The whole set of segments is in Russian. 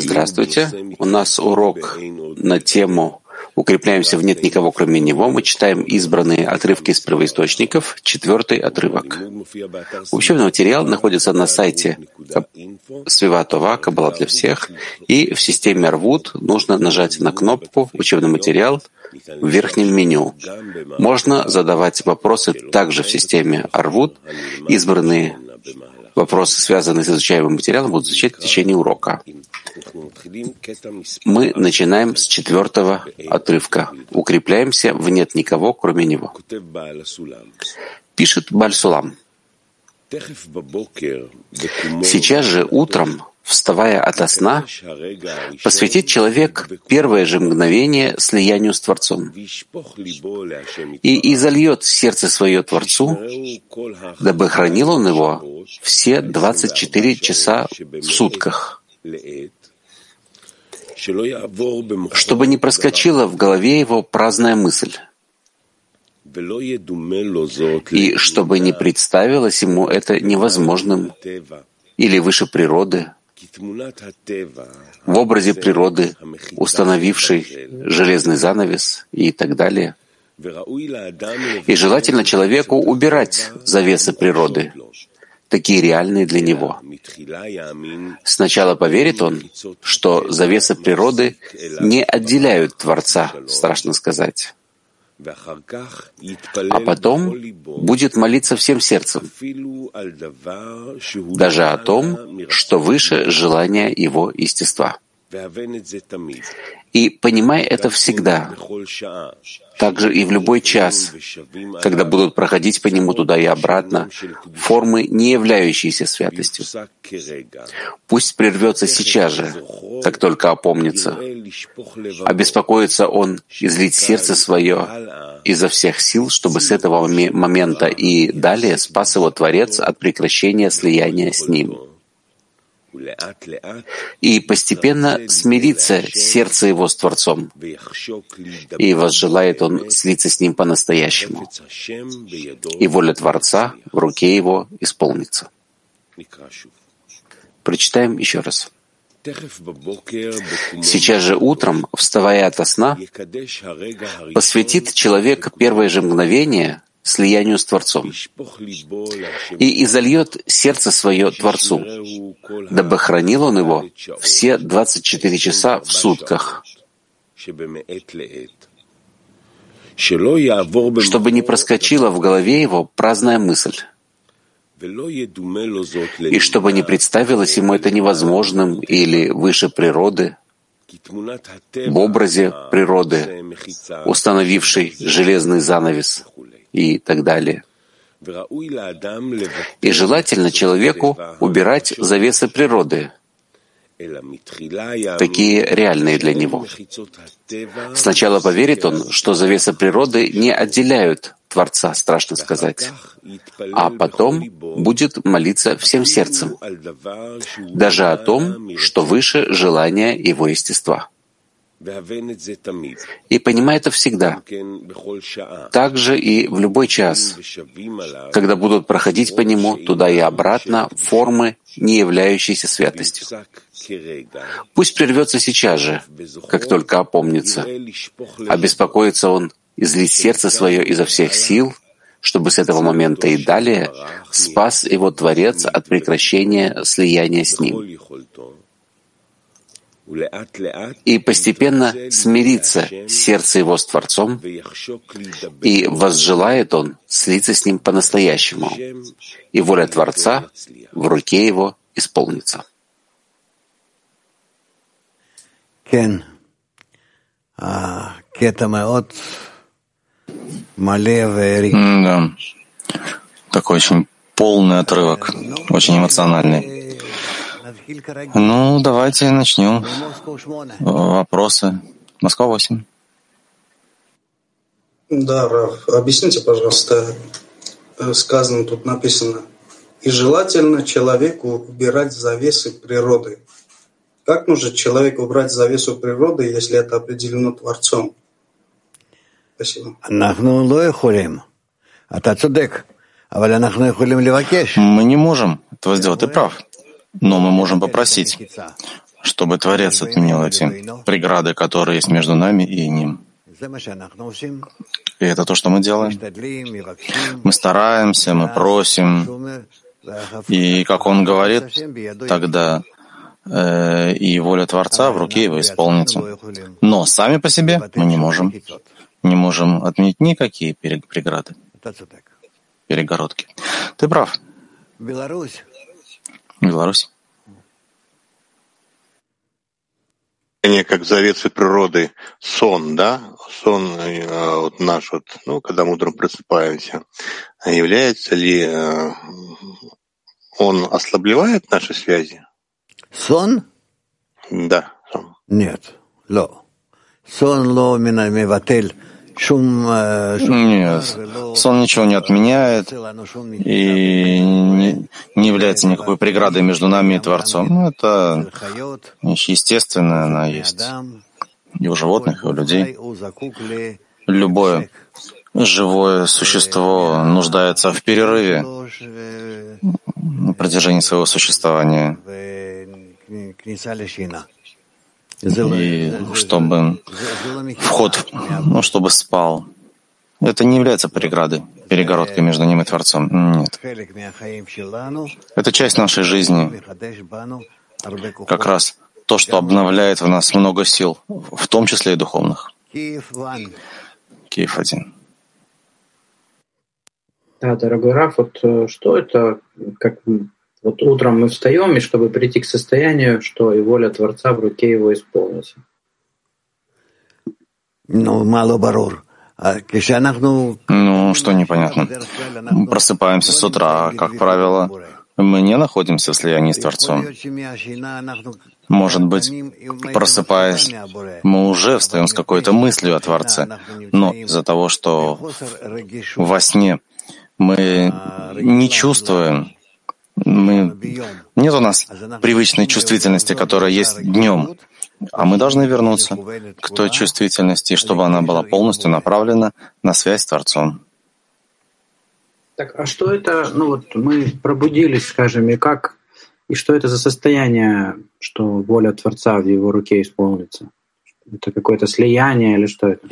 Здравствуйте. У нас урок на тему «Укрепляемся в нет никого, кроме Него». Мы читаем избранные отрывки из первоисточников, четвертый отрывок. Учебный материал находится на сайте Свиватова, Кабала для всех, и в системе Арвуд нужно нажать на кнопку «Учебный материал» в верхнем меню. Можно задавать вопросы также в системе Арвуд. Избранные Вопросы, связанные с изучаемым материалом, будут изучать в течение урока. Мы начинаем с четвертого отрывка. Укрепляемся в нет никого, кроме него. Пишет Бальсулам. Сейчас же утром вставая ото сна, посвятит человек первое же мгновение слиянию с Творцом. И изольет сердце свое Творцу, дабы хранил он его все 24 часа в сутках, чтобы не проскочила в голове его праздная мысль, и чтобы не представилось ему это невозможным или выше природы, в образе природы, установившей железный занавес и так далее. И желательно человеку убирать завесы природы, такие реальные для него. Сначала поверит он, что завесы природы не отделяют Творца, страшно сказать а потом будет молиться всем сердцем, даже о том, что выше желания его естества. И понимай это всегда, также и в любой час, когда будут проходить по нему туда и обратно формы, не являющиеся святостью. Пусть прервется сейчас же, как только опомнится. Обеспокоится он излить сердце свое изо всех сил, чтобы с этого момента и далее спас его Творец от прекращения слияния с ним и постепенно смирится сердце его с Творцом, и возжелает он слиться с ним по-настоящему, и воля Творца в руке его исполнится. Прочитаем еще раз. Сейчас же утром, вставая ото сна, посвятит человек первое же мгновение слиянию с Творцом. И изольет сердце свое Творцу, дабы хранил он его все 24 часа в сутках, чтобы не проскочила в голове его праздная мысль, и чтобы не представилось ему это невозможным или выше природы, в образе природы, установившей железный занавес и так далее. И желательно человеку убирать завесы природы, такие реальные для него. Сначала поверит он, что завесы природы не отделяют Творца, страшно сказать, а потом будет молиться всем сердцем, даже о том, что выше желания его естества. И понимай это всегда, также и в любой час, когда будут проходить по нему туда и обратно формы, не являющиеся святостью. Пусть прервется сейчас же, как только опомнится. Обеспокоится он излить сердце свое изо всех сил, чтобы с этого момента и далее спас его Творец от прекращения слияния с ним и постепенно смирится сердце его с Творцом, и возжелает он слиться с ним по-настоящему, и воля Творца в руке его исполнится. Да. Такой очень полный отрывок, очень эмоциональный. Ну, давайте начнем. Вопросы. Москва 8. Да, Раф, объясните, пожалуйста, э, сказано тут написано, и желательно человеку убирать завесы природы. Как нужно человеку убрать завесу природы, если это определено Творцом? Спасибо. Мы не можем этого сделать, ты прав. Но мы можем попросить, чтобы Творец отменил эти преграды, которые есть между нами и ним. И это то, что мы делаем. Мы стараемся, мы просим. И, как он говорит, тогда э, и воля Творца в руке его исполнится. Но сами по себе мы не можем. Не можем отменить никакие преграды, перегородки. Ты прав. Беларусь. Беларусь. как завесы природы, сон, да, сон э, вот наш вот, ну, когда мы утром просыпаемся, является ли э, он ослабливает наши связи? Сон? Да, сон. Нет, ло. Сон ло миватель нет, сон ничего не отменяет и не, не является никакой преградой между нами и Творцом. Ну, это вещь естественная, она есть и у животных, и у людей. Любое живое существо нуждается в перерыве на протяжении своего существования и чтобы вход, ну, чтобы спал. Это не является преградой, перегородкой между ним и Творцом. Нет. Это часть нашей жизни. Как раз то, что обновляет в нас много сил, в том числе и духовных. Киев один. Да, дорогой Раф, вот э, что это, как вот утром мы встаем, и чтобы прийти к состоянию, что и воля Творца в руке его исполнится. Ну, мало барур. А ну, что непонятно. Просыпаемся с утра, как правило, мы не находимся в слиянии с Творцом. Может быть, просыпаясь, мы уже встаем с какой-то мыслью о Творце, но из-за того, что во сне мы не чувствуем мы, нет у нас привычной чувствительности, которая есть днем, а мы должны вернуться к той чувствительности, чтобы она была полностью направлена на связь с Творцом. Так, а что это, ну вот мы пробудились, скажем, и как, и что это за состояние, что воля Творца в его руке исполнится? Это какое-то слияние или что это?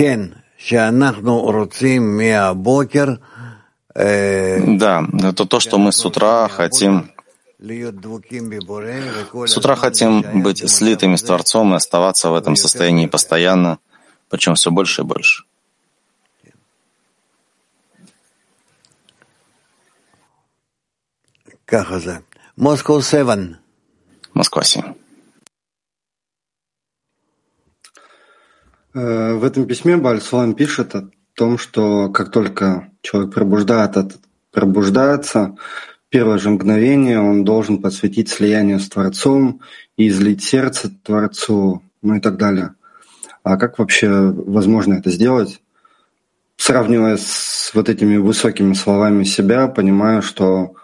Да, это то, что мы с утра хотим с утра хотим быть слитыми с Творцом и оставаться в этом состоянии постоянно, причем все больше и больше. Москва 7. Москва 7. Э, в этом письме Бальсулам пишет том, что как только человек пробуждает, пробуждается, первое же мгновение он должен посвятить слиянию с Творцом и излить сердце Творцу, ну и так далее. А как вообще возможно это сделать? Сравнивая с вот этими высокими словами себя, понимаю, что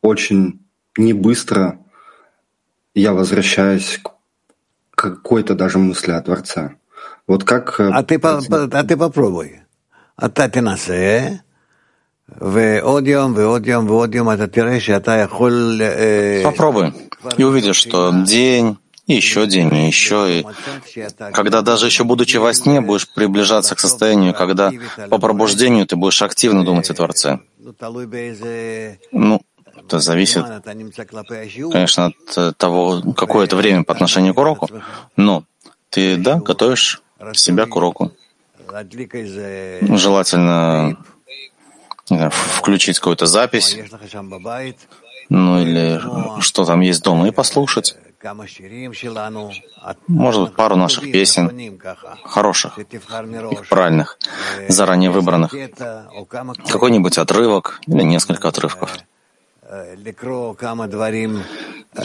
очень не быстро я возвращаюсь к какой-то даже мысли о Творце. Вот как... Э, а ты, по, а ты попробуй. אתה תנסה, ועוד יום ועוד יום ועוד יום אתה תראה שאתה יכול... Попробуй. И увидишь, что день, и еще день, и еще, и когда даже еще будучи во сне, будешь приближаться к состоянию, когда по пробуждению ты будешь активно думать о Творце. Ну, это зависит, конечно, от того, какое это время по отношению к уроку, но ты, да, готовишь себя к уроку. Желательно знаю, включить какую-то запись, ну или что там есть дома, и послушать. Может быть, пару наших песен, хороших, их правильных, заранее выбранных, какой-нибудь отрывок или несколько отрывков.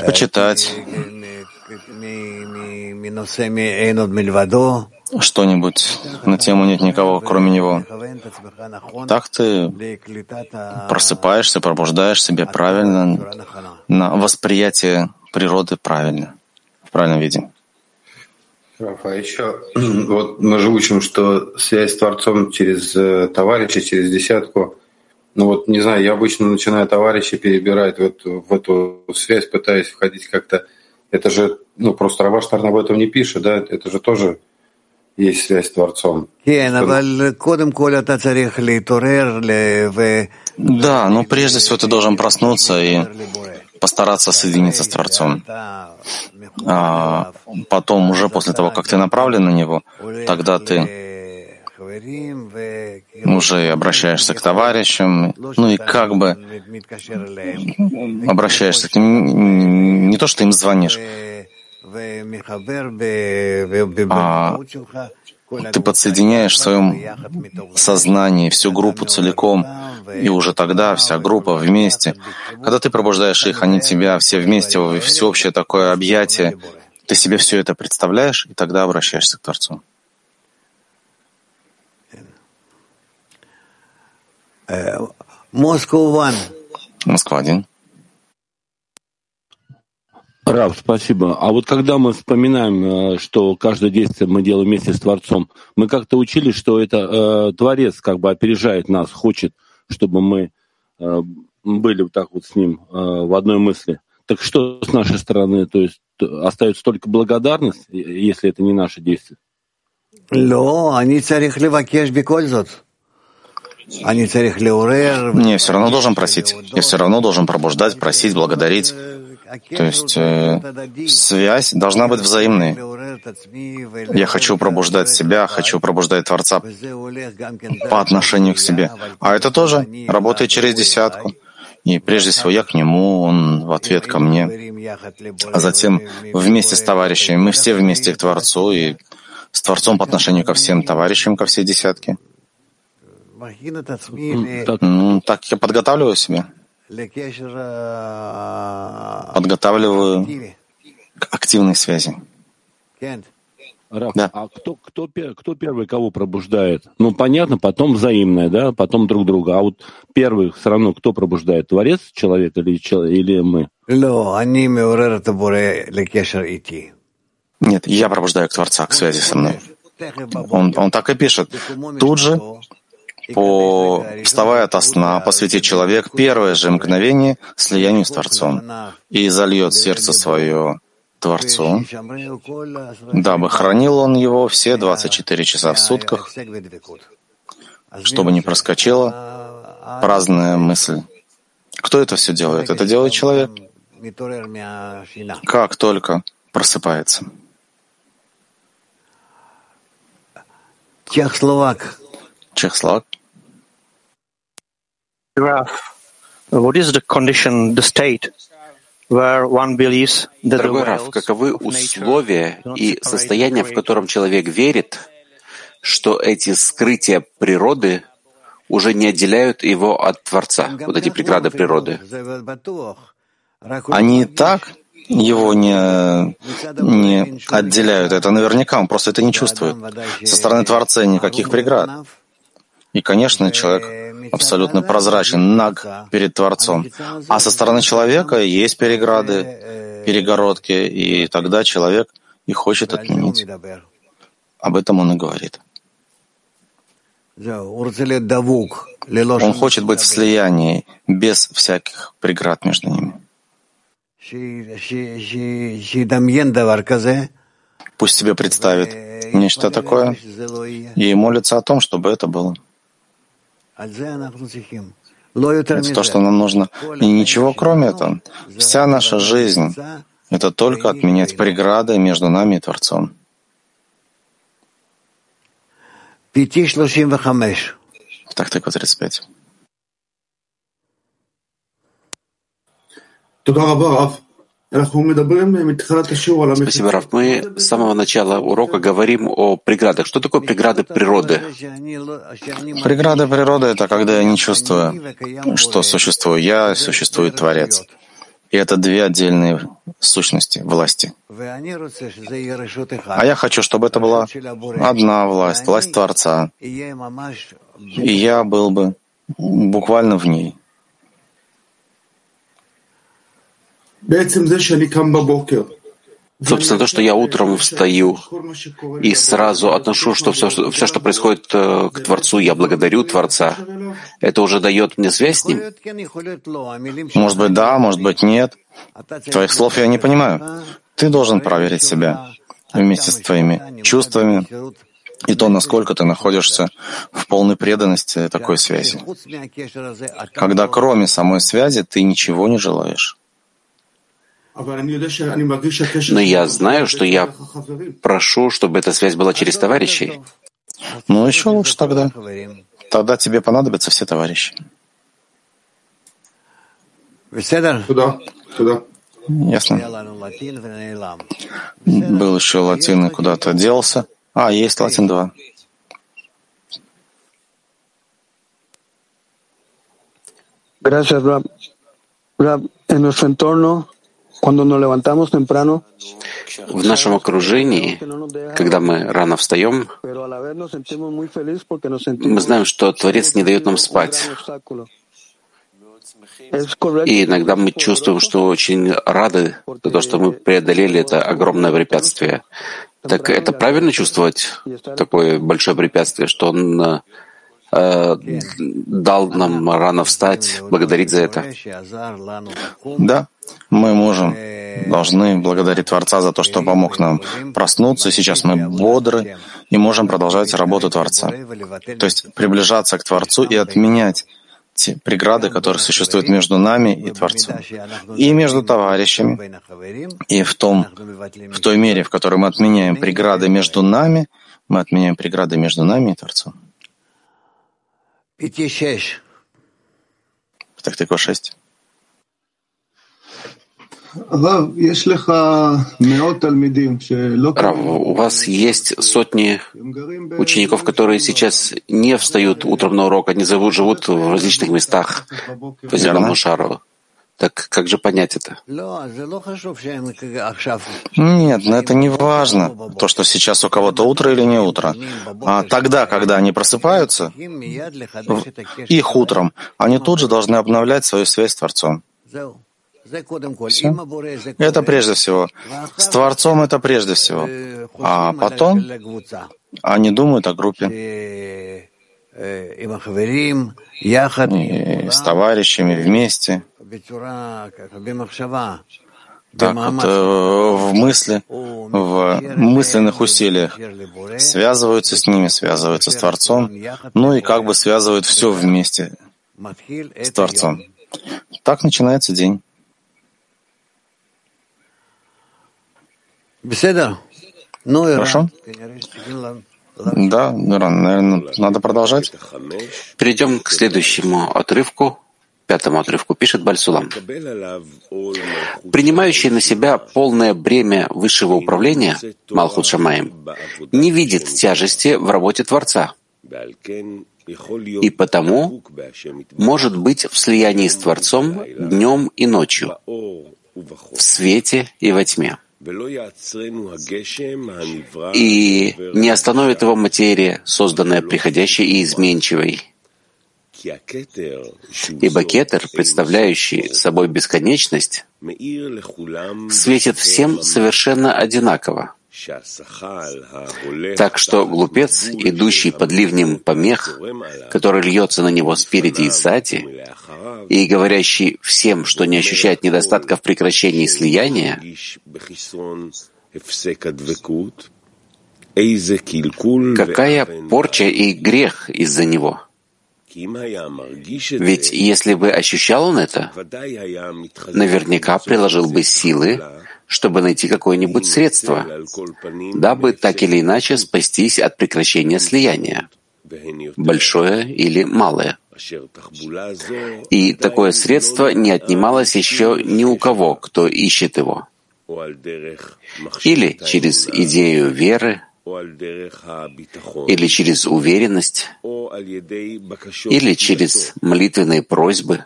Почитать что-нибудь на тему «Нет никого, кроме него». Так ты просыпаешься, пробуждаешь себя правильно, на восприятие природы правильно, в правильном виде. А еще вот мы же учим, что связь с Творцом через э, товарища, через десятку, Ну вот, не знаю, я обычно начинаю товарища перебирать вот в эту связь, пытаясь входить как-то. Это же, ну, просто Раваштарн об этом не пишет, да? Это же тоже есть связь с Творцом. Да, но прежде всего ты должен проснуться и постараться соединиться с Творцом. А потом, уже после того, как ты направлен на Него, тогда ты уже обращаешься к товарищам, ну и как бы обращаешься к ним, не то, что им звонишь, а ты подсоединяешь в своем сознании всю группу целиком, и уже тогда вся группа вместе. Когда ты пробуждаешь их, они тебя все вместе, всеобщее такое объятие, ты себе все это представляешь, и тогда обращаешься к Творцу. Москва один. Рав, спасибо. А вот когда мы вспоминаем, э, что каждое действие мы делаем вместе с Творцом, мы как-то учили, что это э, Творец как бы опережает нас, хочет, чтобы мы э, были вот так вот с ним э, в одной мысли. Так что с нашей стороны? То есть остается только благодарность, если это не наше действие? Не, все равно должен просить. Я все равно должен пробуждать, просить, благодарить. То есть э, связь должна быть взаимной. Я хочу пробуждать себя, хочу пробуждать Творца по отношению к себе. А это тоже работает через десятку. И прежде всего я к нему, он в ответ ко мне. А затем вместе с товарищами, мы все вместе к Творцу и с Творцом по отношению ко всем товарищам, ко всей десятке. Ну, так я подготавливаю себя. Подготавливаю к активной связи. Раф, да. а кто, кто, кто первый кого пробуждает? Ну, понятно, потом взаимное, да, потом друг друга. А вот первый все равно кто пробуждает? Творец человек или, или мы? Нет, я пробуждаю к Творца, к связи со мной. Он, он так и пишет. Тут же по, вставая от сна, посвятит человек первое же мгновение слиянию с Творцом и зальет сердце свое Творцу, дабы хранил он его все 24 часа в сутках, чтобы не проскочила праздная мысль. Кто это все делает? Это делает человек. Как только просыпается. Чехословак. Чехословак. Graph. What is the condition, the state, where one believes that Дорогой Раф, каковы условия и состояние, в котором человек верит, что эти скрытия природы уже не отделяют его от Творца, вот эти преграды природы? Они так его не, не отделяют. Это наверняка, он просто это не чувствует. Со стороны Творца никаких преград. И, конечно, человек абсолютно прозрачен, наг перед Творцом. А со стороны человека есть переграды, перегородки, и тогда человек и хочет отменить. Об этом он и говорит. Он хочет быть в слиянии, без всяких преград между ними. Пусть себе представит нечто такое и молится о том, чтобы это было. Это то, что нам нужно. И ничего кроме этого. Вся наша жизнь — это только отменять преграды между нами и Творцом. Так, так, 35. Спасибо, Раф. Мы с самого начала урока говорим о преградах. Что такое преграды природы? Преграды природы — это когда я не чувствую, что существую я, существует Творец. И это две отдельные сущности, власти. А я хочу, чтобы это была одна власть, власть Творца. И я был бы буквально в ней. Собственно, то, что я утром встаю и сразу отношу, что все, все, что происходит э, к Творцу, я благодарю Творца. это уже дает мне связь с ним? Может быть, да, может быть, нет. Твоих слов я не понимаю. Ты должен проверить себя вместе с твоими чувствами и то, насколько ты находишься в полной преданности такой связи. Когда кроме самой связи ты ничего не желаешь. Но я знаю, что я прошу, чтобы эта связь была через товарищей. Ну, еще лучше тогда. Тогда тебе понадобятся все товарищи. Туда, туда. Ясно. Был еще латин и куда-то делся. А, есть латин 2. Gracias, Rab. Rab, en nuestro entorno в нашем окружении, когда мы рано встаем, мы знаем, что Творец не дает нам спать. И иногда мы чувствуем, что очень рады за то, что мы преодолели это огромное препятствие. Так это правильно чувствовать такое большое препятствие, что он э, дал нам рано встать, благодарить за это? Да, мы можем, должны благодарить Творца за то, что помог нам проснуться. Сейчас мы бодры и можем продолжать работу Творца. То есть приближаться к Творцу и отменять те преграды, которые существуют между нами и Творцом, и между товарищами, и в, том, в той мере, в которой мы отменяем преграды между нами, мы отменяем преграды между нами и Творцом. Так, так, 6. Рав, у вас есть сотни учеников, которые сейчас не встают утром на урок, они живут, живут в различных местах по земному шару. Так как же понять это? Нет, но это не важно, то, что сейчас у кого-то утро или не утро. А тогда, когда они просыпаются, их утром, они тут же должны обновлять свою связь с Творцом. Это прежде всего. С Творцом это прежде всего. А потом они думают о группе. И с товарищами вместе. Так вот, э, в мысли, в мысленных усилиях связываются с ними, связываются с Творцом, ну и как бы связывают все вместе с Творцом. Так начинается день. Хорошо? Да, наверное, надо продолжать. Перейдем к следующему отрывку, пятому отрывку, пишет Бальсулам. Принимающий на себя полное бремя высшего управления, Малхут Шамаем, не видит тяжести в работе Творца, и потому может быть в слиянии с Творцом днем и ночью, в свете и во тьме и не остановит его материя, созданная приходящей и изменчивой. Ибо кетер, представляющий собой бесконечность, светит всем совершенно одинаково. Так что глупец, идущий под ливнем помех, который льется на него спереди и сзади, и говорящий всем, что не ощущает недостатка в прекращении слияния, какая порча и грех из-за него? Ведь если бы ощущал он это, наверняка приложил бы силы, чтобы найти какое-нибудь средство, дабы так или иначе спастись от прекращения слияния, большое или малое. И такое средство не отнималось еще ни у кого, кто ищет его. Или через идею веры, или через уверенность, или через молитвенные просьбы,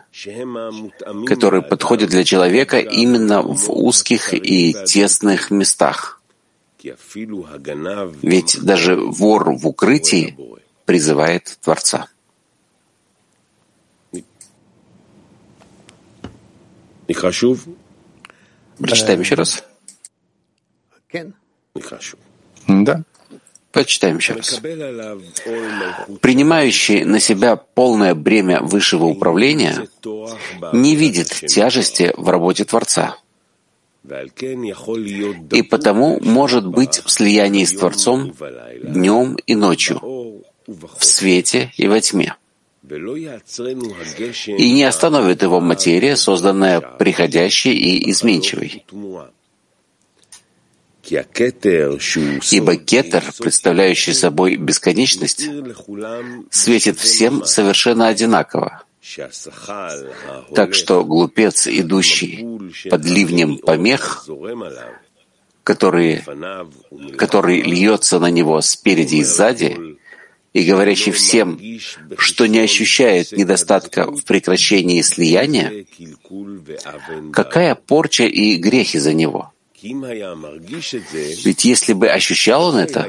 которые подходят для человека именно в узких и тесных местах. Ведь даже вор в укрытии призывает Творца. Прочитаем еще раз. Да. Почитаем еще раз. Принимающий на себя полное бремя высшего управления не видит тяжести в работе Творца. И потому может быть в слиянии с Творцом днем и ночью, в свете и во тьме. И не остановит его материя, созданная приходящей и изменчивой. Ибо кетер, представляющий собой бесконечность, светит всем совершенно одинаково. Так что глупец, идущий под ливнем помех, который, который льется на него спереди и сзади, и говорящий всем, что не ощущает недостатка в прекращении слияния, какая порча и грехи за него? Ведь если бы ощущал он это,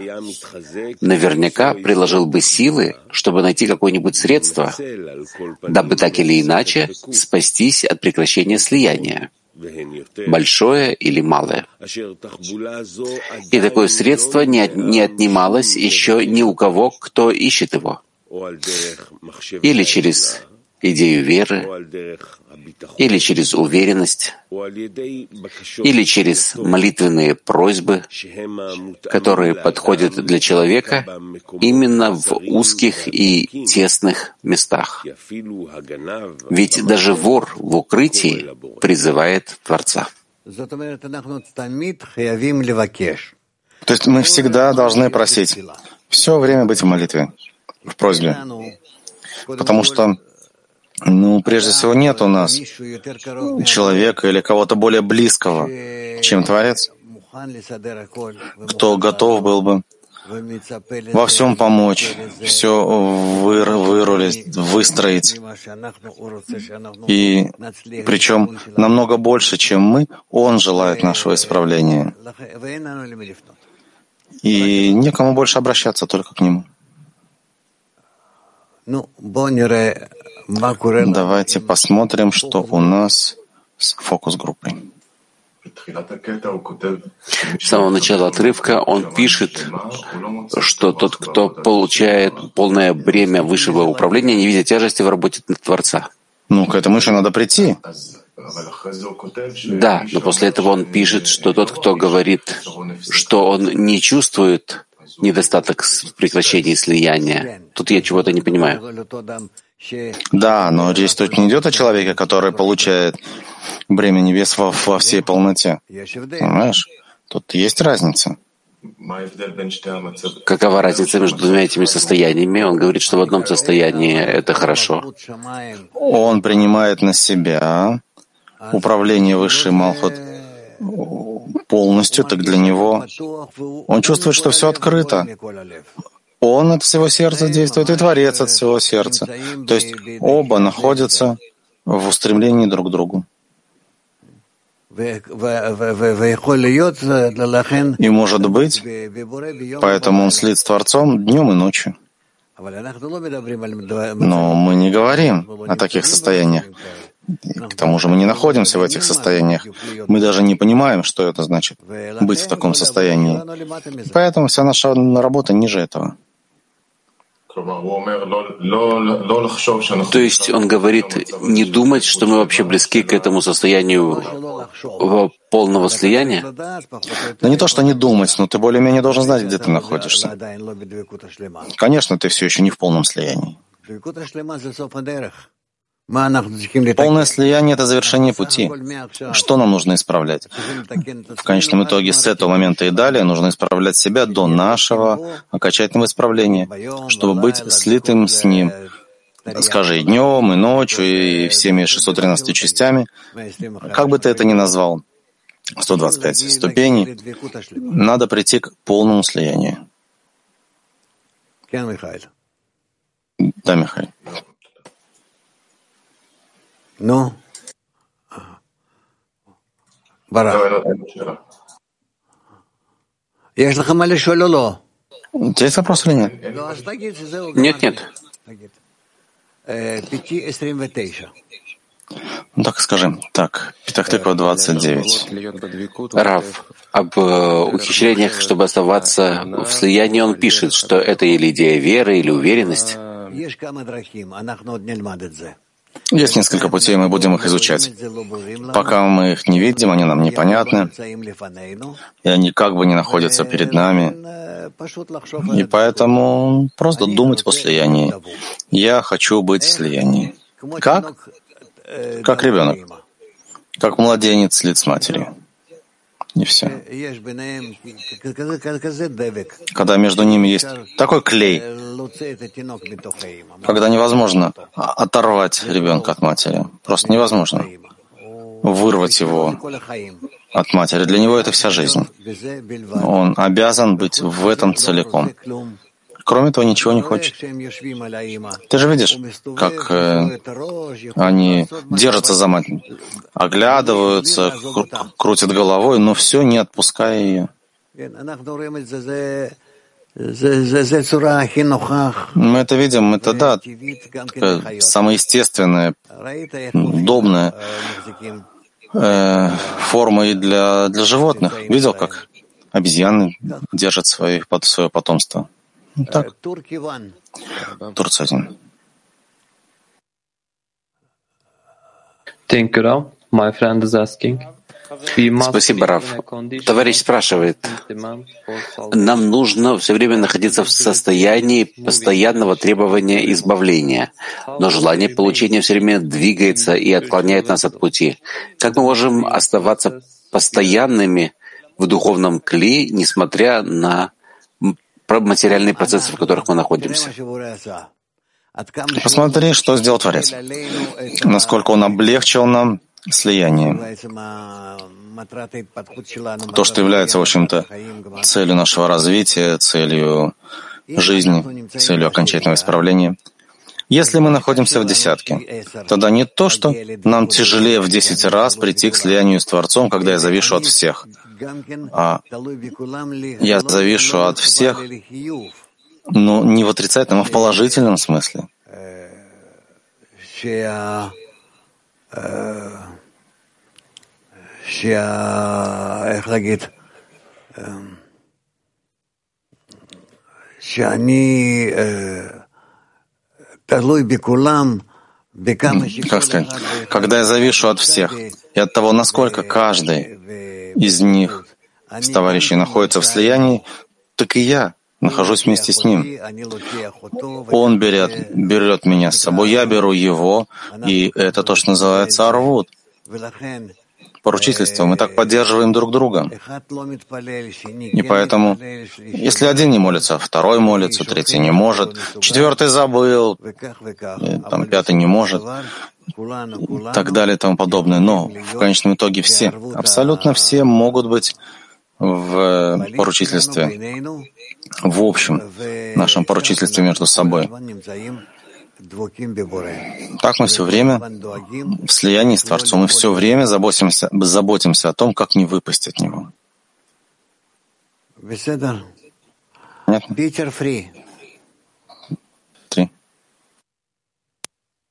наверняка приложил бы силы, чтобы найти какое-нибудь средство, дабы так или иначе спастись от прекращения слияния, большое или малое. И такое средство не, от, не отнималось еще ни у кого, кто ищет его. Или через идею веры, или через уверенность, или через молитвенные просьбы, которые подходят для человека именно в узких и тесных местах. Ведь даже вор в укрытии призывает Творца. То есть мы всегда должны просить, все время быть в молитве, в просьбе. Потому что ну, прежде всего, нет у нас человека или кого-то более близкого, чем Творец, кто готов был бы во всем помочь, все выр, вырулить, выстроить. И причем намного больше, чем мы, Он желает нашего исправления. И некому больше обращаться, только к Нему. Давайте посмотрим, что у нас с фокус-группой. С самого начала отрывка он пишет, что тот, кто получает полное бремя высшего управления, не видит тяжести в работе Творца. Ну, к этому еще надо прийти. Да, но после этого он пишет, что тот, кто говорит, что он не чувствует недостаток в прекращении слияния. Тут я чего-то не понимаю. Да, но здесь тут не идет о человеке, который получает бремя небес во, во всей полноте. Понимаешь? Тут есть разница. Какова разница между двумя этими состояниями? Он говорит, что в одном состоянии это хорошо. Он принимает на себя управление высшей Малхот полностью, так для него он чувствует, что все открыто. Он от всего сердца действует, и Творец от всего сердца. То есть оба находятся в устремлении друг к другу. И может быть, поэтому он слит с Творцом днем и ночью. Но мы не говорим о таких состояниях. К тому же мы не находимся в этих состояниях. Мы даже не понимаем, что это значит быть в таком состоянии. Поэтому вся наша работа ниже этого. То есть он говорит, не думать, что мы вообще близки к этому состоянию полного слияния? Да не то, что не думать, но ты более-менее должен знать, где ты находишься. Конечно, ты все еще не в полном слиянии. Полное слияние — это завершение пути. Что нам нужно исправлять? В конечном итоге с этого момента и далее нужно исправлять себя до нашего окончательного исправления, чтобы быть слитым с Ним. Скажи, и днем, и ночью, и всеми 613 частями. Как бы ты это ни назвал, 125 ступеней, надо прийти к полному слиянию. Да, Михаил. No. Бара. Я же хамали шололо. Есть вопрос или нет? Нет, нет. Ну так скажем, так, Петахтыква 29. Рав, об э, ухищрениях, чтобы оставаться в слиянии, он пишет, что это или идея веры, или уверенность. Есть несколько путей, мы будем их изучать. Пока мы их не видим, они нам непонятны, и они как бы не находятся перед нами. И поэтому просто думать о слиянии. Я хочу быть в слиянии. Как? Как ребенок. Как младенец лиц матери. И все. Когда между ними есть такой клей, когда невозможно оторвать ребенка от матери. Просто невозможно вырвать его от матери. Для него это вся жизнь. Он обязан быть в этом целиком. Кроме того, ничего не хочет. Ты же видишь, как э, они держатся за мать, оглядываются, кру- крутят головой, но все не отпуская ее. Мы это видим, это да, такая самая естественная, удобная э, форма и для, для животных. Видел, как обезьяны держат своих, свое потомство? Так. Турция один. Thank you, Rao. My friend is asking. Спасибо, Раф. Товарищ спрашивает, нам нужно все время находиться в состоянии постоянного требования избавления, но желание получения все время двигается и отклоняет нас от пути. Как мы можем оставаться постоянными в духовном кле, несмотря на материальные процессы, в которых мы находимся? Посмотри, что сделал Творец. Насколько он облегчил нам слияние. То, что является, в общем-то, целью нашего развития, целью жизни, целью окончательного исправления. Если мы находимся в десятке, тогда не то, что нам тяжелее в десять раз прийти к слиянию с Творцом, когда я завишу от всех, а я завишу от всех, но ну, не в отрицательном, а в положительном смысле. Как сказать, когда я завишу от всех и от того, насколько каждый из них, с товарищей, находится в слиянии, так и я нахожусь вместе с ним. Он берет, берет меня с собой, я беру его, и это то, что называется арвуд поручительство. Мы так поддерживаем друг друга. И поэтому, если один не молится, второй молится, третий не может, четвертый забыл, там, пятый не может, и так далее и тому подобное. Но в конечном итоге все, абсолютно все могут быть в поручительстве, в общем нашем поручительстве между собой. Так мы все время в слиянии с Творцом, мы все время заботимся, заботимся о том, как не выпасть от Него. Понятно? Три.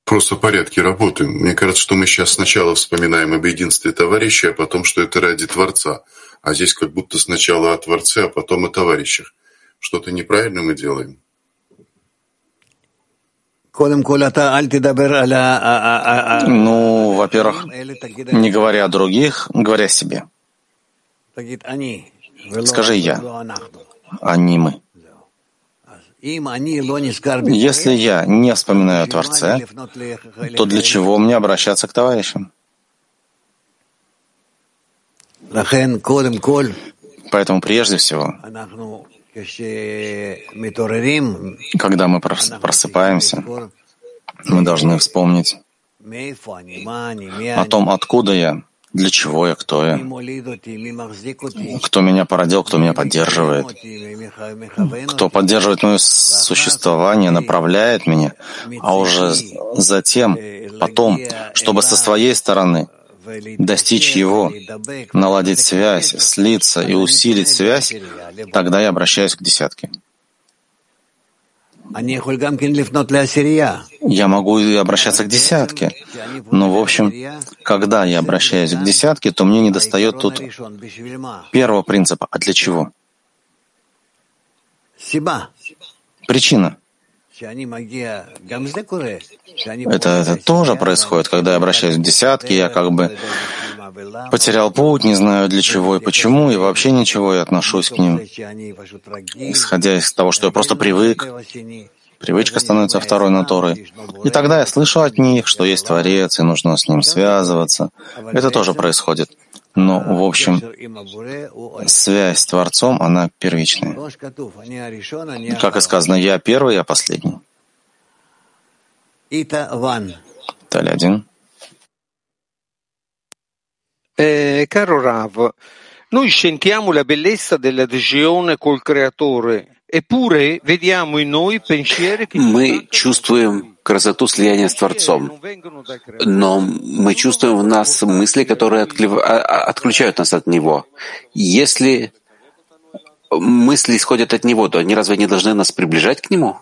Просто в порядке работы. Мне кажется, что мы сейчас сначала вспоминаем об единстве товарища, а потом, что это ради Творца. А здесь как будто сначала о Творце, а потом о товарищах. Что-то неправильно мы делаем. Ну, во-первых, не говоря о других, говоря о себе. Скажи «я», а не «мы». Если я не вспоминаю о Творце, то для чего мне обращаться к товарищам? Поэтому прежде всего, когда мы просыпаемся, мы должны вспомнить о том, откуда я, для чего я, кто я, кто меня породил, кто меня поддерживает, кто поддерживает мое существование, направляет меня, а уже затем, потом, чтобы со своей стороны достичь его, наладить связь, слиться и усилить связь, тогда я обращаюсь к десятке. Я могу и обращаться к десятке, но, в общем, когда я обращаюсь к десятке, то мне недостает тут первого принципа. А для чего? Причина. Это, это тоже происходит, когда я обращаюсь к десятке, я как бы потерял путь, не знаю для чего и почему, и вообще ничего, я отношусь к ним, исходя из того, что я просто привык, Привычка становится второй натурой. И тогда я слышу от них, что есть Творец, и нужно с ним связываться. Это тоже происходит. Но, в общем, связь с Творцом, она первичная. Как и сказано, я первый, я последний. Таль один. Caro Rav, noi sentiamo la bellezza dell'adesione col Creatore мы чувствуем красоту слияния с Творцом, но мы чувствуем в нас мысли, которые а, а, отключают нас от Него. Если мысли исходят от Него, то они разве не должны нас приближать к Нему?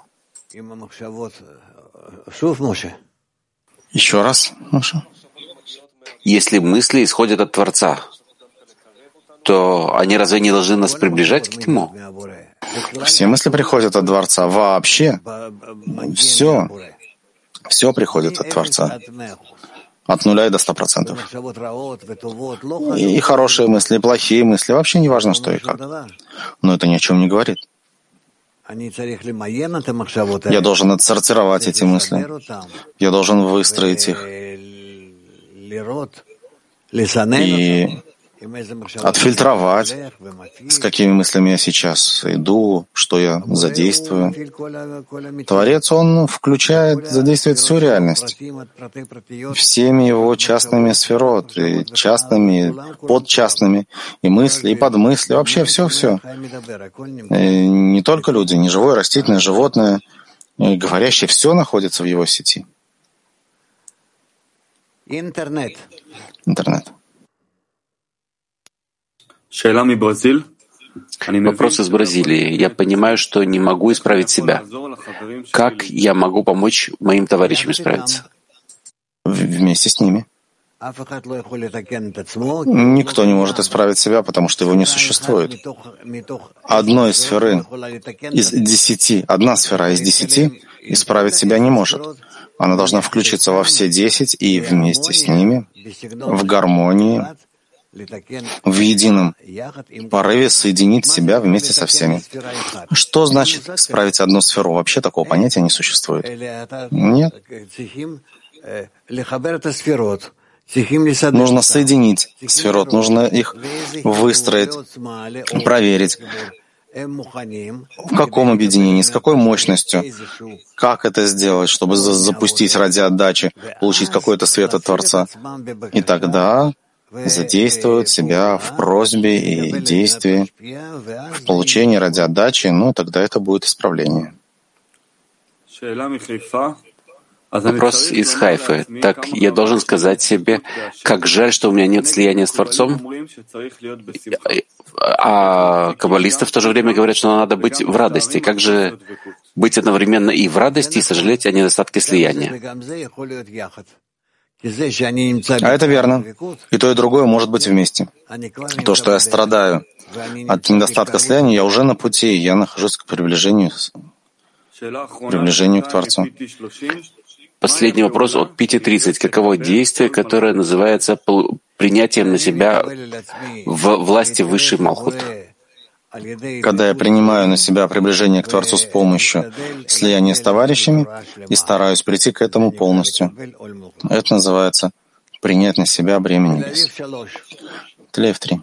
Еще раз, Маша. Если мысли исходят от Творца, то они разве не должны нас приближать к Нему? Все мысли приходят от Дворца. Вообще. Все. Все приходит от Творца. От нуля и до ста процентов. И хорошие мысли, и плохие мысли. Вообще не важно, что и как. Но это ни о чем не говорит. Я должен отсортировать эти мысли. Я должен выстроить их. И отфильтровать, с какими мыслями я сейчас иду, что я задействую. Творец, он включает, задействует всю реальность, всеми его частными сферот, и частными, подчастными, и мысли, и подмысли, вообще все-все. Не только люди, не живое, растительное, животное, говорящее, все находится в его сети. Интернет. Интернет. Вопрос из Бразилии. Я понимаю, что не могу исправить себя. Как я могу помочь моим товарищам исправиться? Вместе с ними. Никто не может исправить себя, потому что его не существует. Одной сферы из десяти, одна сфера из десяти исправить себя не может. Она должна включиться во все десять и вместе с ними, в гармонии, в едином порыве соединить себя вместе со всеми. Что значит справить одну сферу? Вообще такого понятия не существует. Нет. Нужно соединить сферот, нужно их выстроить, проверить, в каком объединении, с какой мощностью, как это сделать, чтобы запустить ради отдачи, получить какой-то свет от Творца. И тогда задействуют себя в просьбе и действии, в получении ради отдачи, ну, тогда это будет исправление. Вопрос из Хайфы. Так я должен сказать себе, как жаль, что у меня нет слияния с Творцом? А каббалисты в то же время говорят, что надо быть в радости. Как же быть одновременно и в радости, и сожалеть о недостатке слияния? А это верно. И то, и другое может быть вместе. То, что я страдаю от недостатка слияния, я уже на пути, я нахожусь к приближению, приближению к Творцу. Последний вопрос от 5.30. Каково действие, которое называется принятием на себя в власти высшей Малхут? Когда я принимаю на себя приближение к Творцу с помощью слияния с товарищами и стараюсь прийти к этому полностью. Это называется принять на себя бремя небес. Тлеев 3.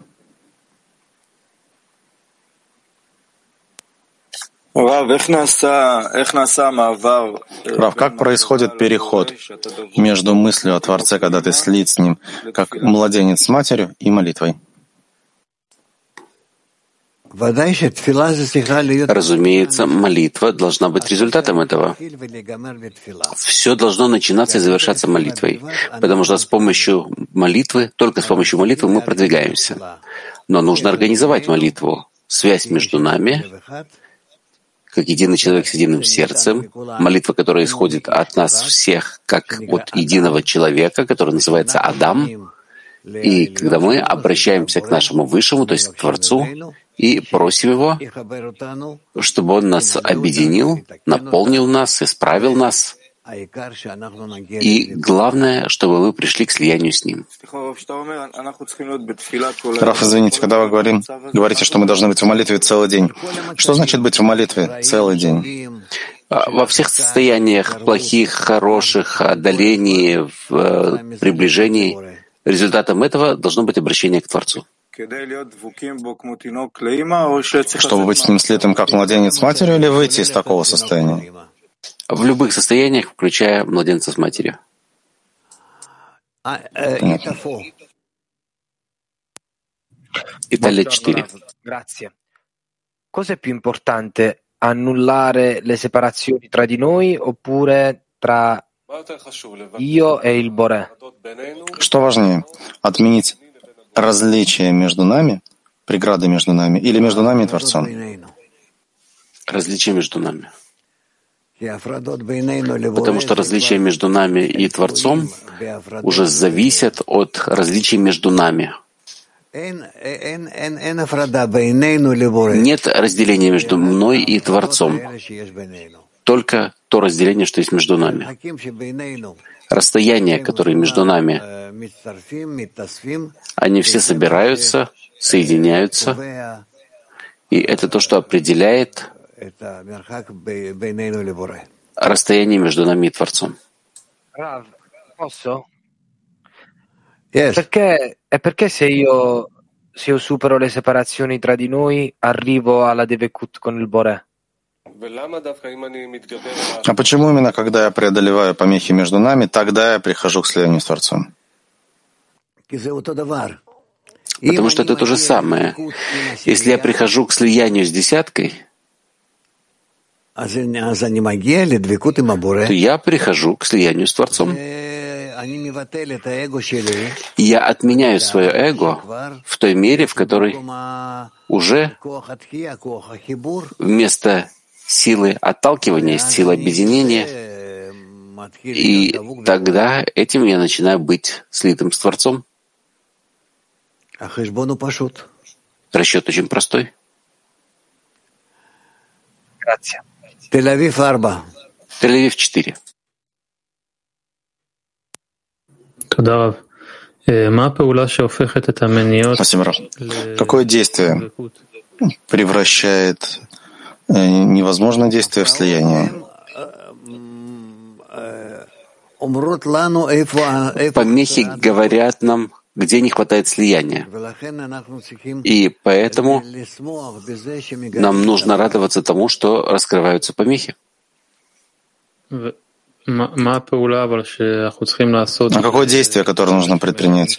Рав, как происходит переход между мыслью о Творце, когда ты слит с ним, как младенец с матерью, и молитвой? Разумеется, молитва должна быть результатом этого. Все должно начинаться и завершаться молитвой, потому что с помощью молитвы, только с помощью молитвы мы продвигаемся. Но нужно организовать молитву, связь между нами, как единый человек с единым сердцем, молитва, которая исходит от нас всех, как от единого человека, который называется Адам, и когда мы обращаемся к нашему Высшему, то есть к Творцу, и просим Его, чтобы Он нас объединил, наполнил нас, исправил нас, и главное, чтобы вы пришли к слиянию с Ним. Раф, извините, когда вы говорим, говорите, что мы должны быть в молитве целый день. Что значит быть в молитве целый день? А, во всех состояниях, плохих, хороших, отдалений, в э, приближении, результатом этого должно быть обращение к Творцу. Чтобы быть с ним слитым, как младенец с матерью, или выйти из такого состояния? В любых состояниях, включая младенца с матерью. Италия 4. Cosa è più importante, annullare le separazioni tra di noi oppure tra io e il Bore? Что важнее, отменить различия между нами, преграды между нами, или между нами и Творцом? Различия между нами. Потому что различия между нами и Творцом уже зависят от различий между нами. Нет разделения между мной и Творцом, только то разделение, что есть между нами. Расстояния, которые между нами, они все собираются, соединяются, и это то, что определяет расстояние между нами и Творцом. Yes. Perché, e perché se io, se io supero le separazioni tra di noi, arrivo alla Devekut con il Bore? А почему именно, когда я преодолеваю помехи между нами, тогда я прихожу к слиянию с Творцом? Потому что это то же самое. Если я прихожу к слиянию с десяткой, то я прихожу к слиянию с Творцом. Я отменяю свое эго в той мере, в которой уже вместо силы отталкивания сила объединения, и тогда этим я начинаю быть слитым с Творцом. Расчет очень простой. Тель-Авив 4. Тель-Авив 4. Спасибо, Раф. Какое действие превращает невозможное действие в слияние? Помехи говорят нам, где не хватает слияния. И поэтому нам нужно радоваться тому, что раскрываются помехи. А какое действие, которое нужно предпринять,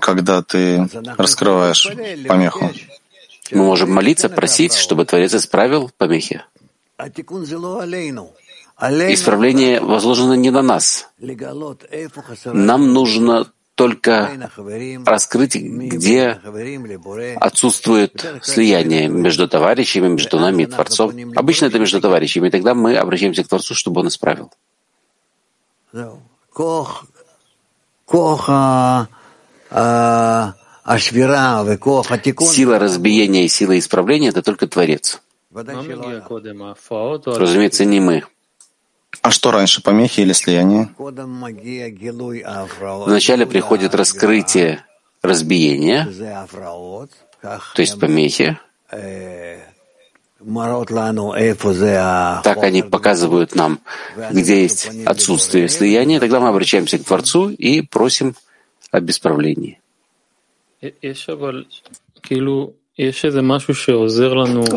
когда ты раскрываешь помеху? Мы можем молиться, просить, чтобы Творец исправил помехи. Исправление возложено не на нас. Нам нужно только раскрыть, где отсутствует слияние между товарищами, между нами и Творцом. Обычно это между товарищами, и тогда мы обращаемся к Творцу, чтобы Он исправил. Сила разбиения и сила исправления — это только Творец. Разумеется, не мы. А что раньше, помехи или слияние? Вначале приходит раскрытие разбиения, то есть помехи. Так они показывают нам, где есть отсутствие слияния, тогда мы обращаемся к Творцу и просим об исправлении.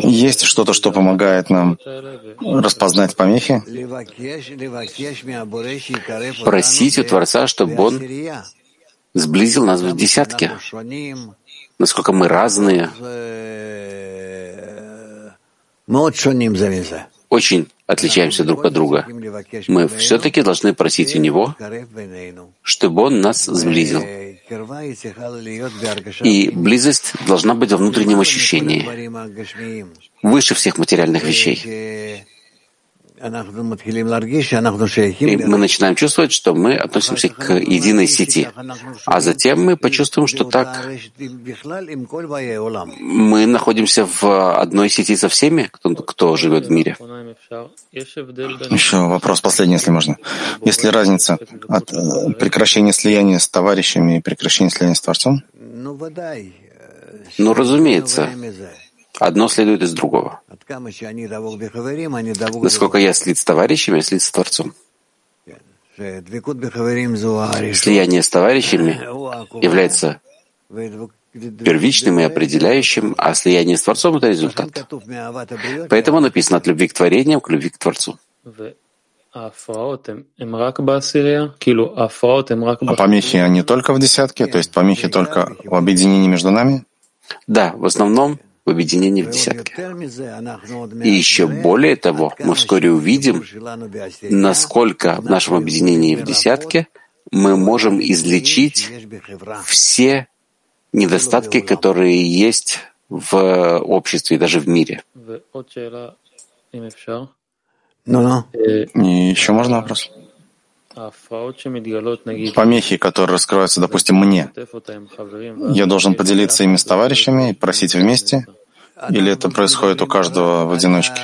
Есть что-то, что помогает нам распознать помехи? Просить у Творца, чтобы Он сблизил нас в десятке. Насколько мы разные, очень отличаемся друг от друга. Мы все-таки должны просить у Него, чтобы Он нас сблизил. И близость должна быть во внутреннем ощущении, выше всех материальных вещей. И мы начинаем чувствовать, что мы относимся к единой сети. А затем мы почувствуем, что так мы находимся в одной сети со всеми, кто, кто живет в мире. Еще вопрос последний, если можно. Есть ли разница от э, прекращения слияния с товарищами и прекращения слияния с Творцом? Ну, разумеется. Одно следует из другого. Насколько я слит с товарищами, я слит с Творцом. Слияние с товарищами является первичным и определяющим, а слияние с Творцом — это результат. Поэтому написано от любви к творениям к любви к Творцу. А помехи, они только в десятке? То есть помехи только в объединении между нами? Да, в основном в объединении в десятке. И еще более того, мы вскоре увидим, насколько в нашем объединении в десятке мы можем излечить все недостатки, которые есть в обществе и даже в мире. Ну-ну. И еще можно вопрос? Помехи, которые раскрываются, допустим, мне, я должен поделиться ими с товарищами и просить вместе? Или это происходит у каждого в одиночке?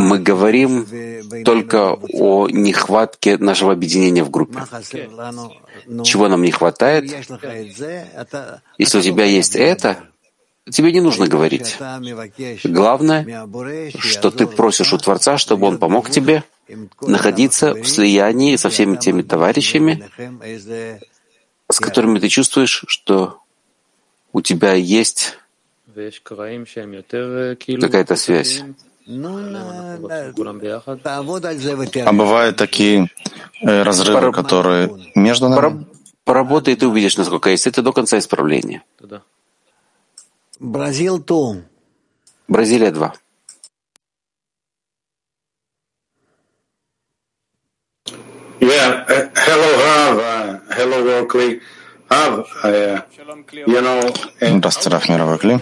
Мы говорим только о нехватке нашего объединения в группе. Чего нам не хватает? Если у тебя есть это, Тебе не нужно говорить. Главное, что ты просишь у Творца, чтобы Он помог тебе находиться в слиянии со всеми теми товарищами, с которыми ты чувствуешь, что у тебя есть какая-то связь. А бывают такие э, разрывы, которые между нами? Поработай, и ты увидишь, насколько есть. Это до конца исправления. Бразил ту. Бразилия 2. Yeah, uh, hello, Rav. Uh, hello, Workley. Rav, uh, you know, Здравствуйте, Раф Мировой Кли.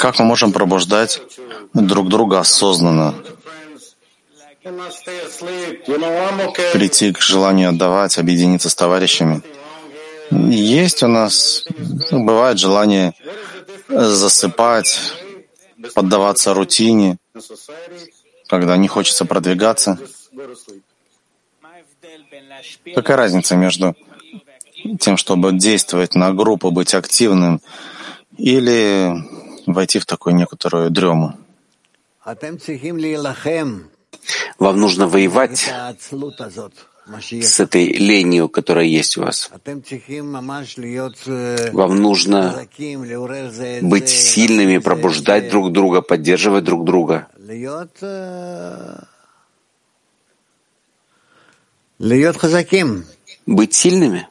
Как мы можем пробуждать друг друга осознанно? Прийти к желанию отдавать, объединиться с товарищами — есть у нас, бывает желание засыпать, поддаваться рутине, когда не хочется продвигаться. Какая разница между тем, чтобы действовать на группу, быть активным, или войти в такую некоторую дрему? Вам нужно воевать с этой ленью, которая есть у вас. Вам нужно быть сильными, пробуждать друг друга, поддерживать друг друга. Быть сильными.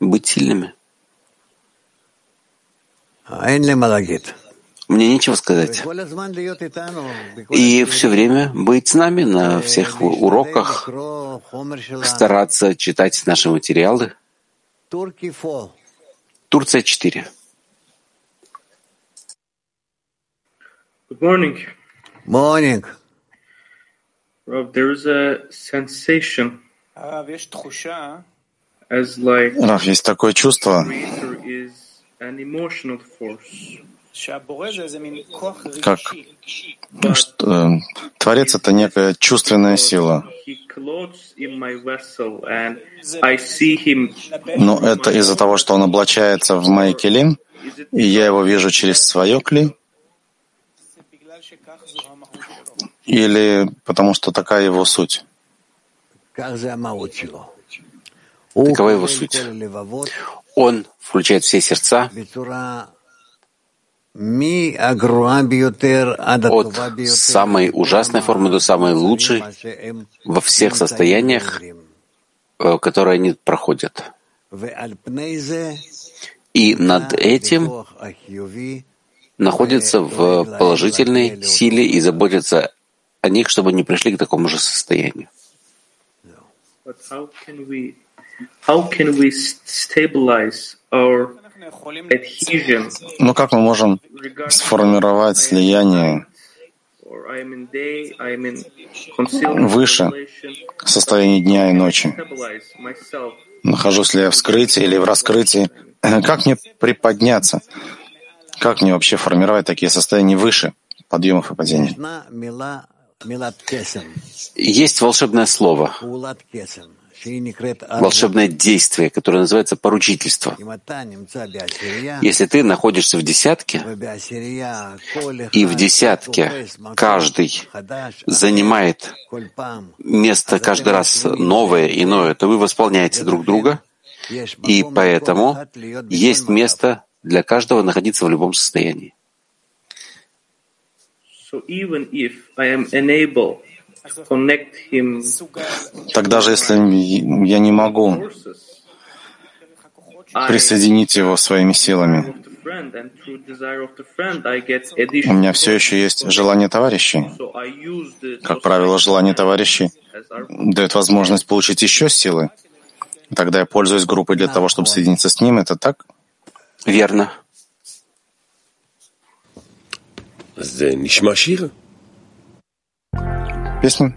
Быть сильными. Мне нечего сказать. И все время быть с нами на всех уроках, стараться читать наши материалы. Турция 4. Good morning. Morning. Rob, there is a sensation as like Раф, есть такое чувство, как что, э, Творец — это некая чувственная сила. Но это из-за того, что он облачается в мои келим, и я его вижу через свое кли, или потому что такая его суть? Такова его суть. Он включает все сердца от самой ужасной формы до самой лучшей во всех состояниях, э, которые они проходят. И над этим находятся в положительной силе и заботятся о них, чтобы они пришли к такому же состоянию. Ну как мы можем сформировать слияние выше состояния дня и ночи? Нахожусь ли я в скрытии или в раскрытии? Как мне приподняться? Как мне вообще формировать такие состояния выше подъемов и падений? Есть волшебное слово, волшебное действие, которое называется поручительство. Если ты находишься в десятке, и в десятке каждый занимает место каждый раз новое, иное, то вы восполняете друг друга, и поэтому есть место для каждого находиться в любом состоянии. Тогда же, если я не могу присоединить его своими силами, у меня все еще есть желание товарищей. Как правило, желание товарищей дает возможность получить еще силы. Тогда я пользуюсь группой для того, чтобы соединиться с ним. Это так? Верно. Wissen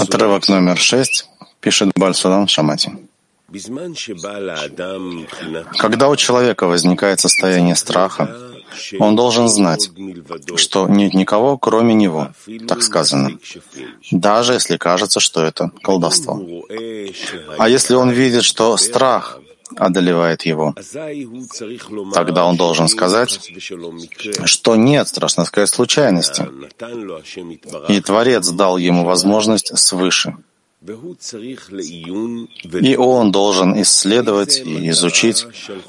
Отрывок номер шесть пишет Бальсудан Шамати. Когда у человека возникает состояние страха, он должен знать, что нет никого, кроме него, так сказано, даже если кажется, что это колдовство. А если он видит, что страх одолевает его. Тогда он должен сказать, что нет, страшно сказать, случайности. И Творец дал ему возможность свыше. И он должен исследовать и изучить,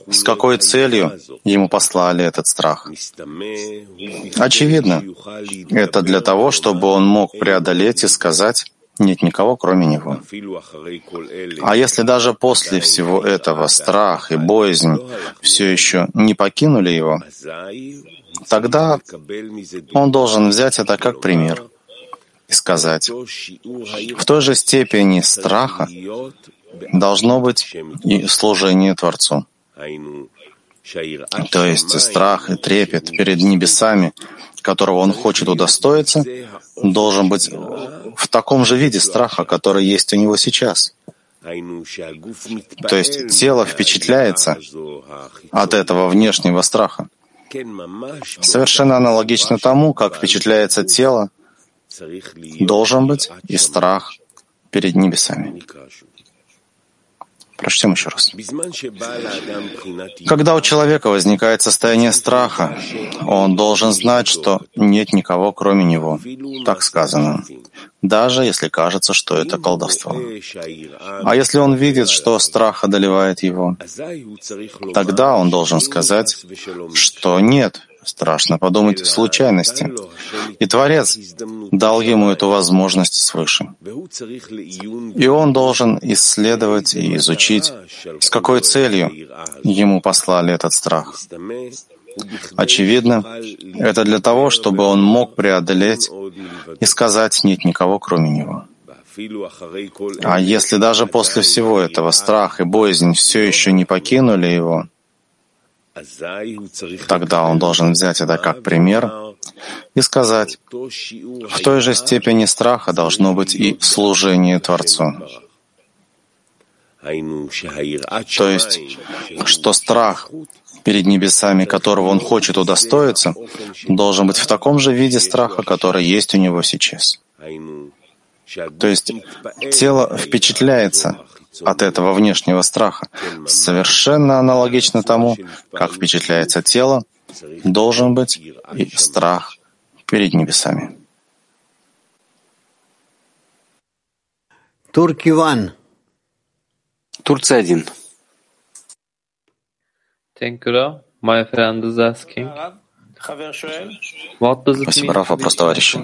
с какой целью ему послали этот страх. Очевидно, это для того, чтобы он мог преодолеть и сказать, нет никого, кроме Него. А если даже после всего этого страх и боязнь все еще не покинули его, тогда он должен взять это как пример и сказать, в той же степени страха должно быть и служение Творцу. То есть страх и трепет перед небесами, которого он хочет удостоиться, должен быть в таком же виде страха, который есть у него сейчас. То есть тело впечатляется от этого внешнего страха. Совершенно аналогично тому, как впечатляется тело, должен быть и страх перед небесами. Прочтем еще раз. Когда у человека возникает состояние страха, он должен знать, что нет никого, кроме него. Так сказано. Даже если кажется, что это колдовство. А если он видит, что страх одолевает его, тогда он должен сказать, что нет, Страшно подумать случайности. И Творец дал ему эту возможность свыше. И он должен исследовать и изучить, с какой целью ему послали этот страх. Очевидно, это для того, чтобы он мог преодолеть и сказать «нет никого, кроме него». А если даже после всего этого страх и боязнь все еще не покинули его, Тогда он должен взять это как пример и сказать, в той же степени страха должно быть и служение Творцу. То есть, что страх перед небесами, которого он хочет удостоиться, должен быть в таком же виде страха, который есть у него сейчас. То есть тело впечатляется от этого внешнего страха, совершенно аналогично тому, как впечатляется тело, должен быть и страх перед небесами. Туркиван. Турция один. Thank you. My friend is asking. Спасибо, Раф, вопрос товарища.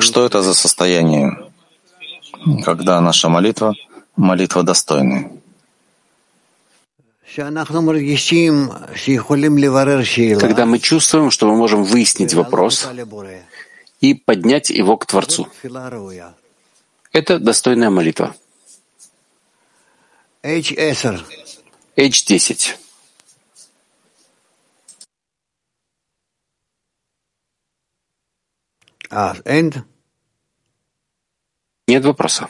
Что это за состояние, когда наша молитва — молитва достойная? Когда мы чувствуем, что мы можем выяснить вопрос и поднять его к Творцу. Это достойная молитва. H10. H10. А, end? Нет вопроса.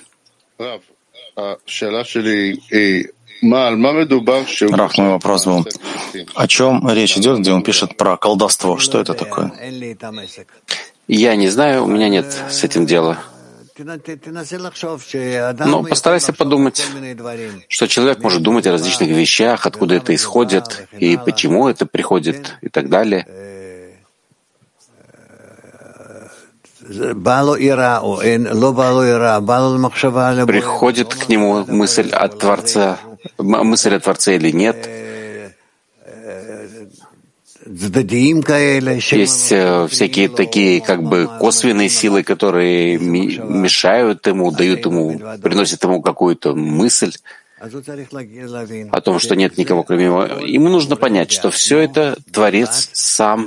Раф, мой вопрос был, о чем речь идет, где он пишет про колдовство? Что это такое? Я не знаю, у меня нет с этим дела. Но постарайся подумать, что человек может думать о различных вещах, откуда это исходит, и почему это приходит, и так далее. Приходит к нему мысль от Творца, мысль о Творце или нет. Есть э, всякие такие как бы косвенные силы, которые мешают ему, дают ему, приносят ему какую-то мысль о том, что нет никого кроме него. Ему нужно понять, что все это Творец сам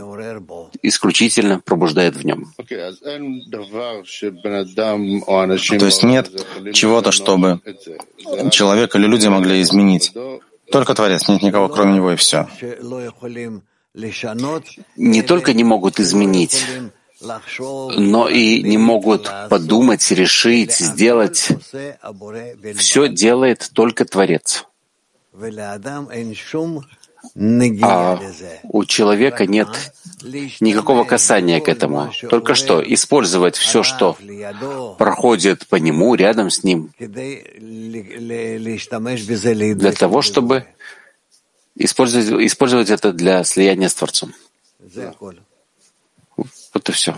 исключительно пробуждает в нем. То есть нет чего-то, чтобы человек или люди могли изменить. Только Творец, нет никого кроме него и все. Не только не могут изменить, но и не могут подумать, решить, сделать. Все делает только Творец. А у человека нет никакого касания к этому. Только что использовать все, что проходит по нему, рядом с ним, для того, чтобы использовать, использовать это для слияния с Творцом. Вот и все.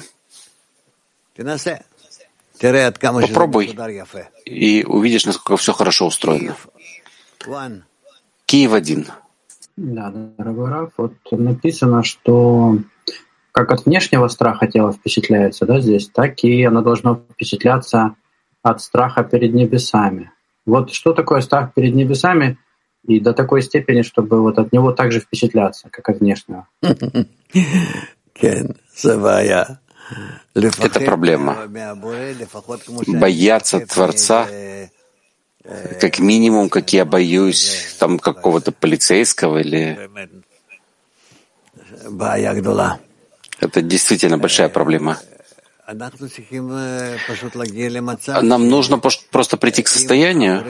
Попробуй и увидишь, насколько все хорошо устроено. Киев один. Да, дорогой Раф, вот написано, что как от внешнего страха тело впечатляется, да, здесь, так и оно должно впечатляться от страха перед небесами. Вот что такое страх перед небесами, и до такой степени, чтобы вот от него также впечатляться, как от внешнего. Это проблема. Бояться Творца, как минимум, как я боюсь там какого-то полицейского или... Это действительно большая проблема. Нам нужно просто прийти к состоянию,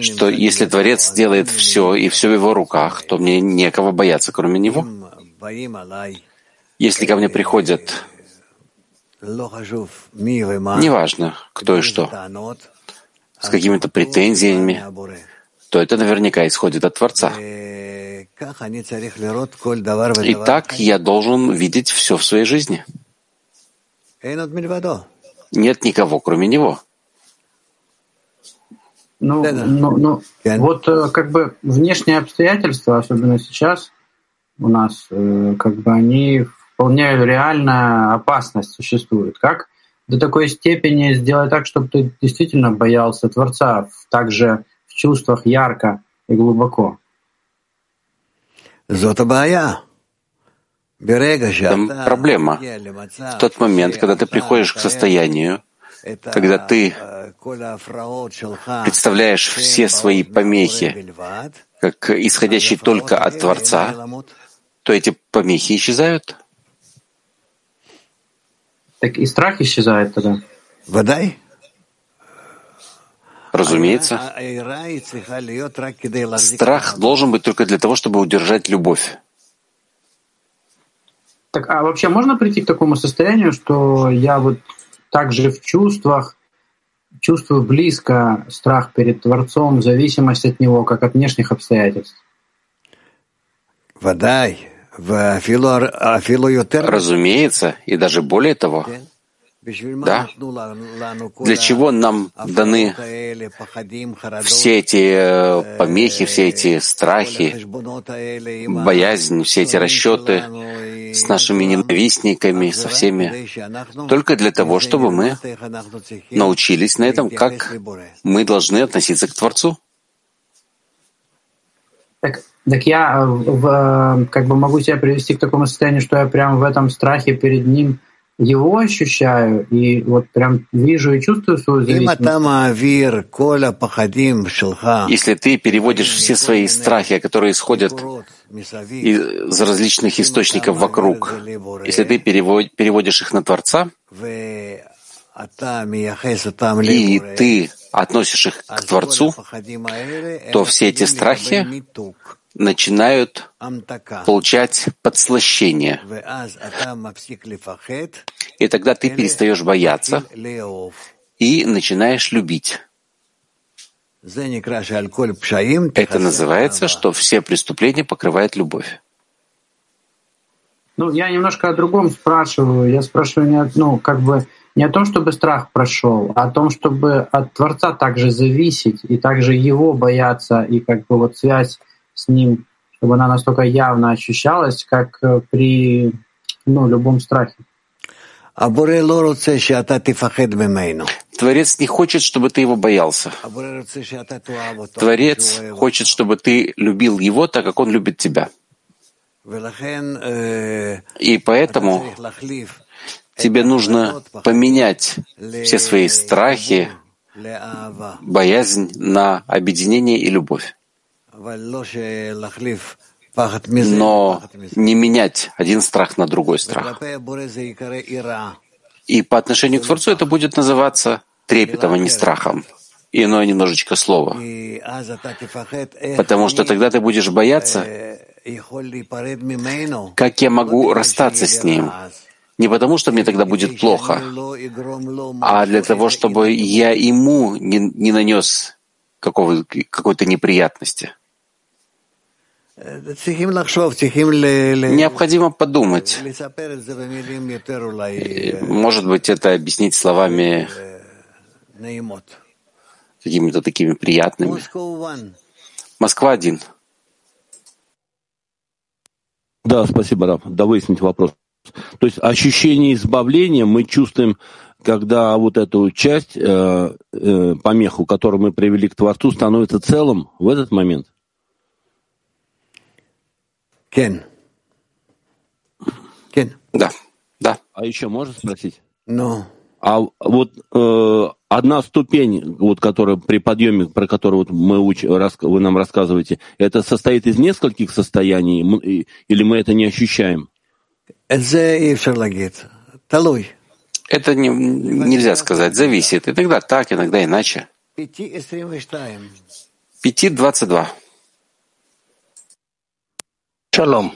что если Творец делает все, и все в его руках, то мне некого бояться, кроме него. Если ко мне приходят, неважно, кто и что, с какими-то претензиями, то это наверняка исходит от Творца. И так я должен видеть все в своей жизни. Нет никого, кроме него. Ну, ну, ну вот э, как бы внешние обстоятельства, особенно сейчас у нас, э, как бы они вполне реальная опасность существует. Как до такой степени сделать так, чтобы ты действительно боялся Творца, также в чувствах ярко и глубоко? Там проблема. В тот момент, когда ты приходишь к состоянию, когда ты представляешь все свои помехи как исходящие только от Творца, то эти помехи исчезают. Так и страх исчезает тогда. Водай. Разумеется. Страх должен быть только для того, чтобы удержать любовь. Так, а вообще можно прийти к такому состоянию, что я вот также в чувствах чувствую близко страх перед Творцом, зависимость от Него, как от внешних обстоятельств? Водай. Разумеется, и даже более того, да? Для чего нам даны все эти э, помехи, все эти страхи, боязнь, все эти расчеты с нашими ненавистниками, со всеми? Только для того, чтобы мы научились на этом, как мы должны относиться к Творцу. Так, так я э, в, э, как бы могу себя привести к такому состоянию, что я прямо в этом страхе перед ним — его ощущаю и вот прям вижу и чувствую свою зависимость. Если ты переводишь все свои страхи, которые исходят из различных источников вокруг, если ты переводишь их на Творца, и ты относишь их к Творцу, то все эти страхи начинают получать подслащение. И тогда ты перестаешь бояться и начинаешь любить. Это называется, что все преступления покрывает любовь. Ну, я немножко о другом спрашиваю. Я спрашиваю не, ну, как бы не о том, чтобы страх прошел, а о том, чтобы от Творца также зависеть и также его бояться, и как бы вот связь с ним, чтобы она настолько явно ощущалась, как э, при ну, любом страхе. Творец не хочет, чтобы ты его боялся. Творец хочет, чтобы ты любил его так, как он любит тебя. И поэтому тебе нужно поменять все свои страхи, боязнь на объединение и любовь но не менять один страх на другой страх. И по отношению к Творцу это будет называться трепетом, а не страхом. Иное немножечко слово. Потому что тогда ты будешь бояться, как я могу расстаться с ним. Не потому, что мне тогда будет плохо, а для того, чтобы я ему не, не нанес какой-то неприятности. Необходимо подумать. Может быть, это объяснить словами какими-то такими приятными. Москва один. Да, спасибо, Раф. Да выяснить вопрос. То есть ощущение избавления мы чувствуем, когда вот эту часть, э, э, помеху, которую мы привели к Творцу, становится целым в этот момент? Кен. Кен. Да, да. А еще можно спросить? Ну. А вот э, одна ступень, вот, которая при подъеме, про которую вот мы уч, рас, вы нам рассказываете, это состоит из нескольких состояний, или мы это не ощущаем? Это не, нельзя сказать, зависит. Иногда так, иногда иначе. 5.22. Шалом.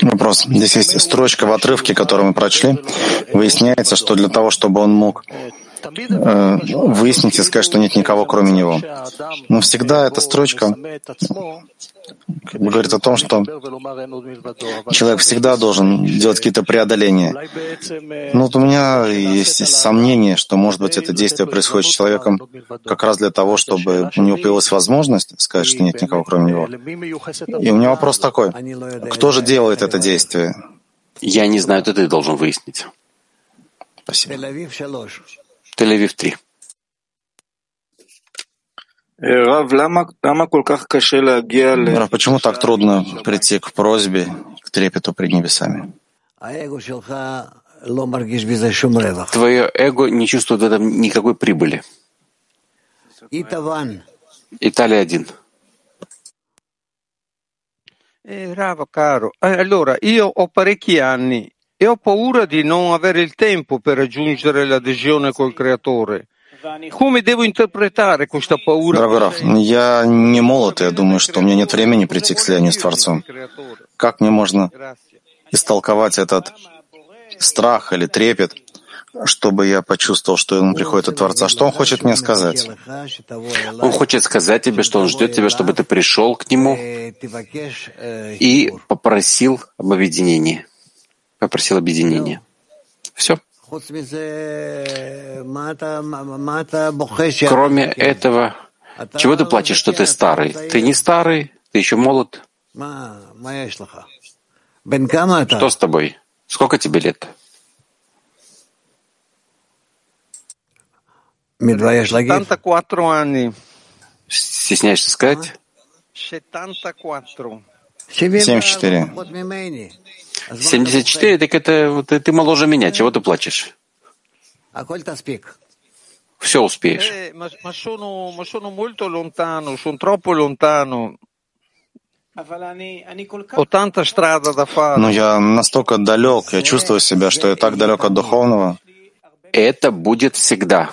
Вопрос. Здесь есть строчка в отрывке, которую мы прочли. Выясняется, что для того, чтобы он мог выяснить и сказать, что нет никого, кроме него. Но всегда эта строчка говорит о том, что человек всегда должен делать какие-то преодоления. Но вот у меня есть сомнение, что, может быть, это действие происходит с человеком как раз для того, чтобы у него появилась возможность сказать, что нет никого, кроме него. И у меня вопрос такой. Кто же делает это действие? Я не знаю, это ты должен выяснить. Спасибо. Тель-Авив 3. Рав, почему так трудно прийти к просьбе, к трепету пред небесами? Твое эго не чувствует в этом никакой прибыли. Италия один. Rava caro, allora io ho parecchi anni e ho paura di non avere il tempo per raggiungere l'adesione col creatore. Дорогой Раф, я не молод, и я думаю, что у меня нет времени прийти к слиянию с Творцом. Как мне можно истолковать этот страх или трепет, чтобы я почувствовал, что он приходит от Творца? Что он хочет мне сказать? Он хочет сказать тебе, что он ждет тебя, чтобы ты пришел к нему и попросил об объединении. Попросил объединения. Все. Кроме этого, чего ты плачешь, что ты старый? Ты не старый, ты еще молод. Что с тобой? Сколько тебе лет? Стесняешься сказать? 74. 74, так это ты, ты моложе меня. Чего ты плачешь? Все успеешь. Но я настолько далек, я чувствую себя, что я так далек от духовного. Это будет всегда.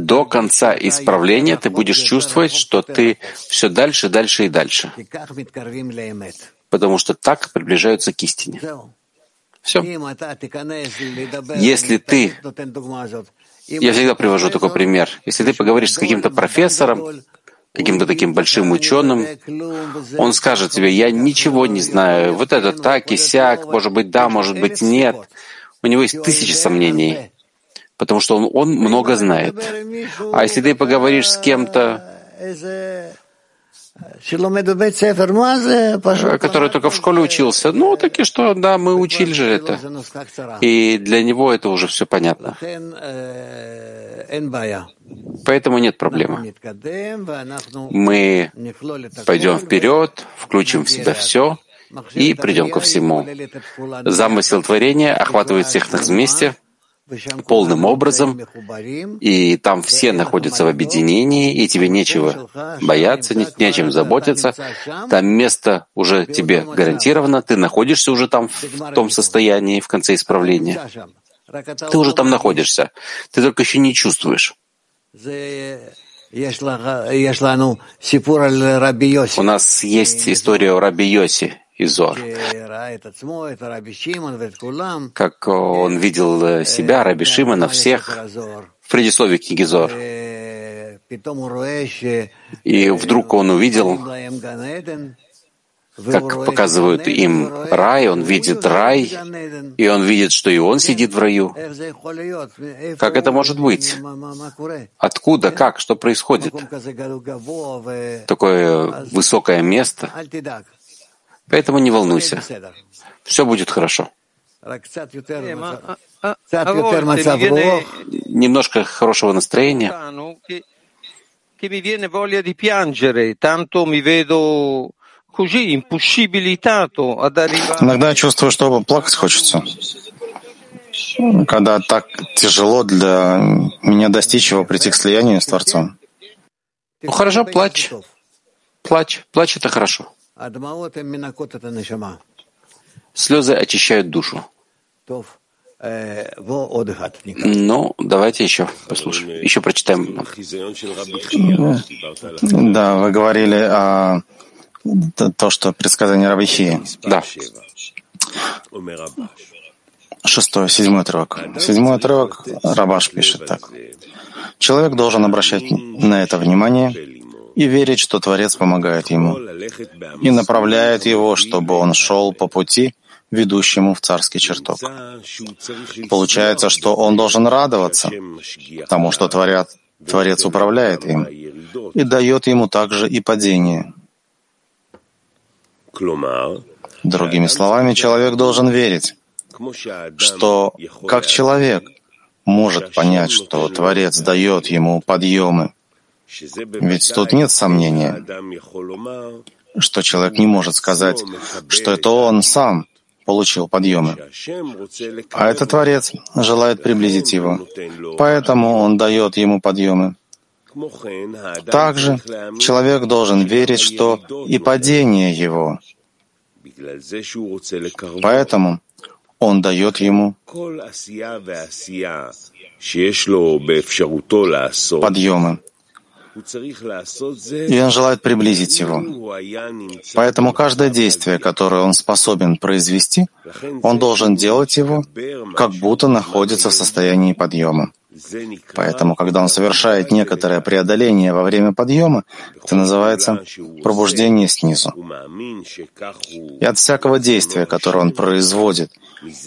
До конца исправления ты будешь чувствовать, что ты все дальше, дальше и дальше. Потому что так приближаются к истине. Все. Если ты, я всегда привожу такой пример, если ты поговоришь с каким-то профессором, каким-то таким большим ученым, он скажет тебе, я ничего не знаю, вот это так и сяк, может быть да, может быть нет. У него есть тысячи сомнений, потому что он, он много знает. А если ты поговоришь с кем-то, который только в школе учился. Ну, так и что, да, мы учили же это. И для него это уже все понятно. Поэтому нет проблемы. Мы пойдем вперед, включим в себя все и придем ко всему. Замысел творения охватывает всех нас вместе — полным образом, и там все находятся в объединении, и тебе нечего бояться, не, нечем заботиться. Там место уже тебе гарантировано, ты находишься уже там в том состоянии в конце исправления. Ты уже там находишься, ты только еще не чувствуешь. У нас есть история о Раби Йоси, Изор. Как он видел себя, Раби Шимона, всех в предисловии книги Зор. И вдруг он увидел, как показывают им рай, он видит рай, и он видит, что и он сидит в раю. Как это может быть? Откуда, как, что происходит? Такое высокое место. Поэтому не волнуйся. Все будет хорошо. Немножко хорошего настроения. Иногда я чувствую, что плакать хочется. Когда так тяжело для меня достичь его, прийти к слиянию с Творцом. Ну хорошо, плачь. Плачь. Плачь — это хорошо. Слезы очищают душу. Ну, давайте еще послушаем. Еще прочитаем. Да, вы говорили о то, что предсказание Рабихи. Да. Шестой, седьмой отрывок. Седьмой отрывок Рабаш пишет так. Человек должен обращать на это внимание и верить, что Творец помогает ему и направляет его, чтобы он шел по пути, ведущему в царский чертог. Получается, что он должен радоваться тому, что Творец, Творец управляет им и дает ему также и падение. Другими словами, человек должен верить, что как человек может понять, что Творец дает ему подъемы, ведь тут нет сомнения, что человек не может сказать, что это он сам получил подъемы. А этот Творец желает приблизить его, поэтому он дает ему подъемы. Также человек должен верить, что и падение его. Поэтому он дает ему подъемы. И он желает приблизить его. Поэтому каждое действие, которое он способен произвести, он должен делать его, как будто находится в состоянии подъема. Поэтому, когда он совершает некоторое преодоление во время подъема, это называется пробуждение снизу. И от всякого действия, которое он производит,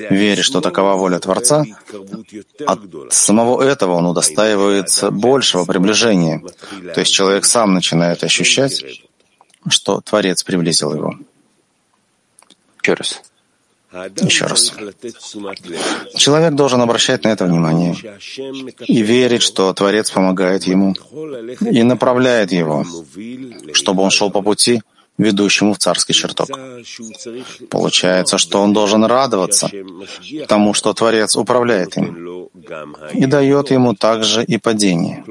веря, что такова воля Творца, от самого этого он удостаивается большего приближения. То есть человек сам начинает ощущать, что Творец приблизил его. Еще раз. Еще раз. Человек должен обращать на это внимание и верить, что Творец помогает ему и направляет его, чтобы он шел по пути, ведущему в царский чертог. Получается, что он должен радоваться тому, что Творец управляет им и дает ему также и падение.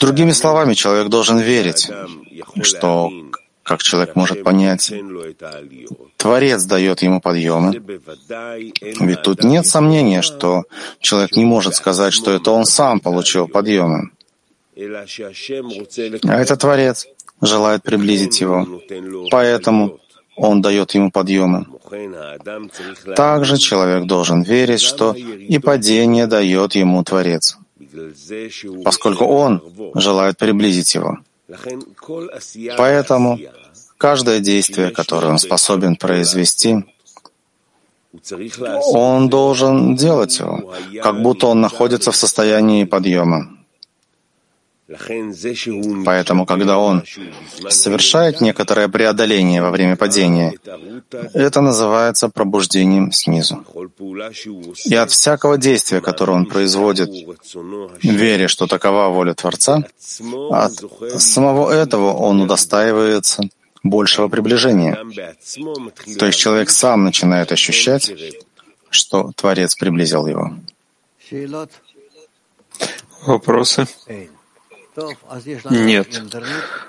Другими словами, человек должен верить, что как человек может понять, Творец дает ему подъемы. Ведь тут нет сомнения, что человек не может сказать, что это он сам получил подъемы. А это Творец желает приблизить его. Поэтому он дает ему подъемы. Также человек должен верить, что и падение дает ему Творец, поскольку он желает приблизить его. Поэтому каждое действие, которое он способен произвести, он должен делать его, как будто он находится в состоянии подъема. Поэтому, когда он совершает некоторое преодоление во время падения, это называется пробуждением снизу. И от всякого действия, которое он производит, веря, что такова воля Творца, от самого этого он удостаивается большего приближения. То есть человек сам начинает ощущать, что Творец приблизил его. Вопросы? Нет.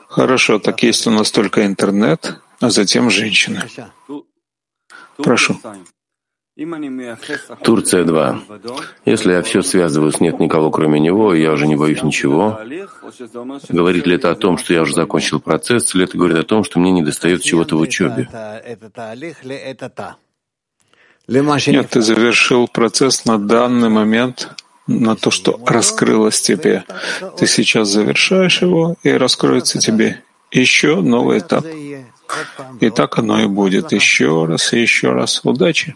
Хорошо, так есть у нас только интернет, а затем женщины. Прошу. Турция 2. Если я все связываю с «нет никого, кроме него», и я уже не боюсь ничего, говорит ли это о том, что я уже закончил процесс, или это говорит о том, что мне не достает чего-то в учебе? Нет, ты завершил процесс на данный момент, на то, что раскрылось тебе. Ты сейчас завершаешь его, и раскроется тебе еще новый этап. И так оно и будет. Еще раз и еще раз. Удачи.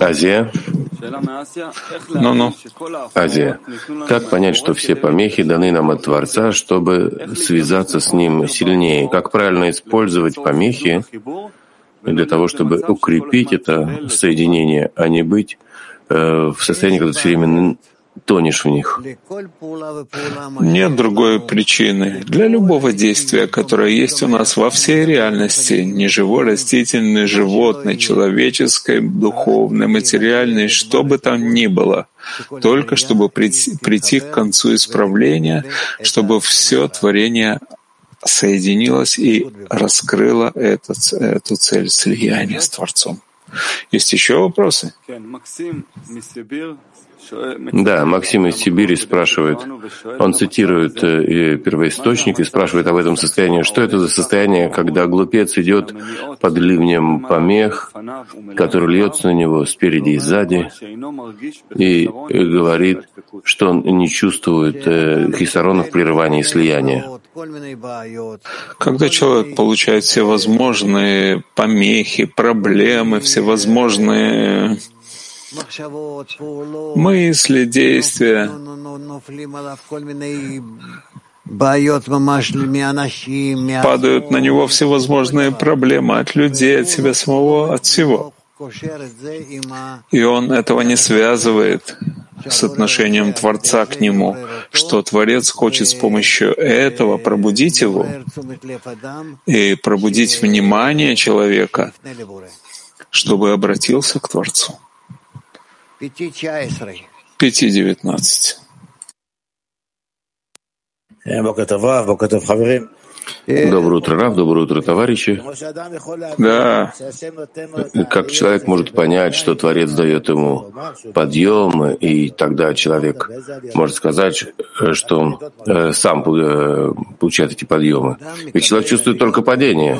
Азия. Ну-ну. Азия. Как понять, что все помехи даны нам от Творца, чтобы связаться с Ним сильнее? Как правильно использовать помехи для того, чтобы укрепить это соединение, а не быть э, в состоянии, когда ты все время тонешь в них. Нет другой причины. Для любого действия, которое есть у нас во всей реальности, неживой, растительной, животной, человеческой, духовной, материальной, что бы там ни было, только чтобы прийти, прийти к концу исправления, чтобы все творение соединилось и раскрыло этот, эту цель слияния с Творцом. Есть еще вопросы? Да, Максим из Сибири спрашивает, он цитирует э, первоисточник и спрашивает об этом состоянии. Что это за состояние, когда глупец идет под ливнем помех, который льется на него спереди и сзади, и говорит, что он не чувствует э, хисаронов прерывания и слияния? Когда человек получает всевозможные помехи, проблемы, всевозможные мысли, действия, падают на него всевозможные проблемы от людей, от себя самого, от всего. И он этого не связывает с отношением Творца к нему, что Творец хочет с помощью этого пробудить его и пробудить внимание человека, чтобы обратился к Творцу. 5.19. Доброе утро, Рав, доброе утро, товарищи. Да. Как человек может понять, что Творец дает ему подъем, и тогда человек может сказать, что он э, сам э, получает эти подъемы. Ведь человек чувствует только падение.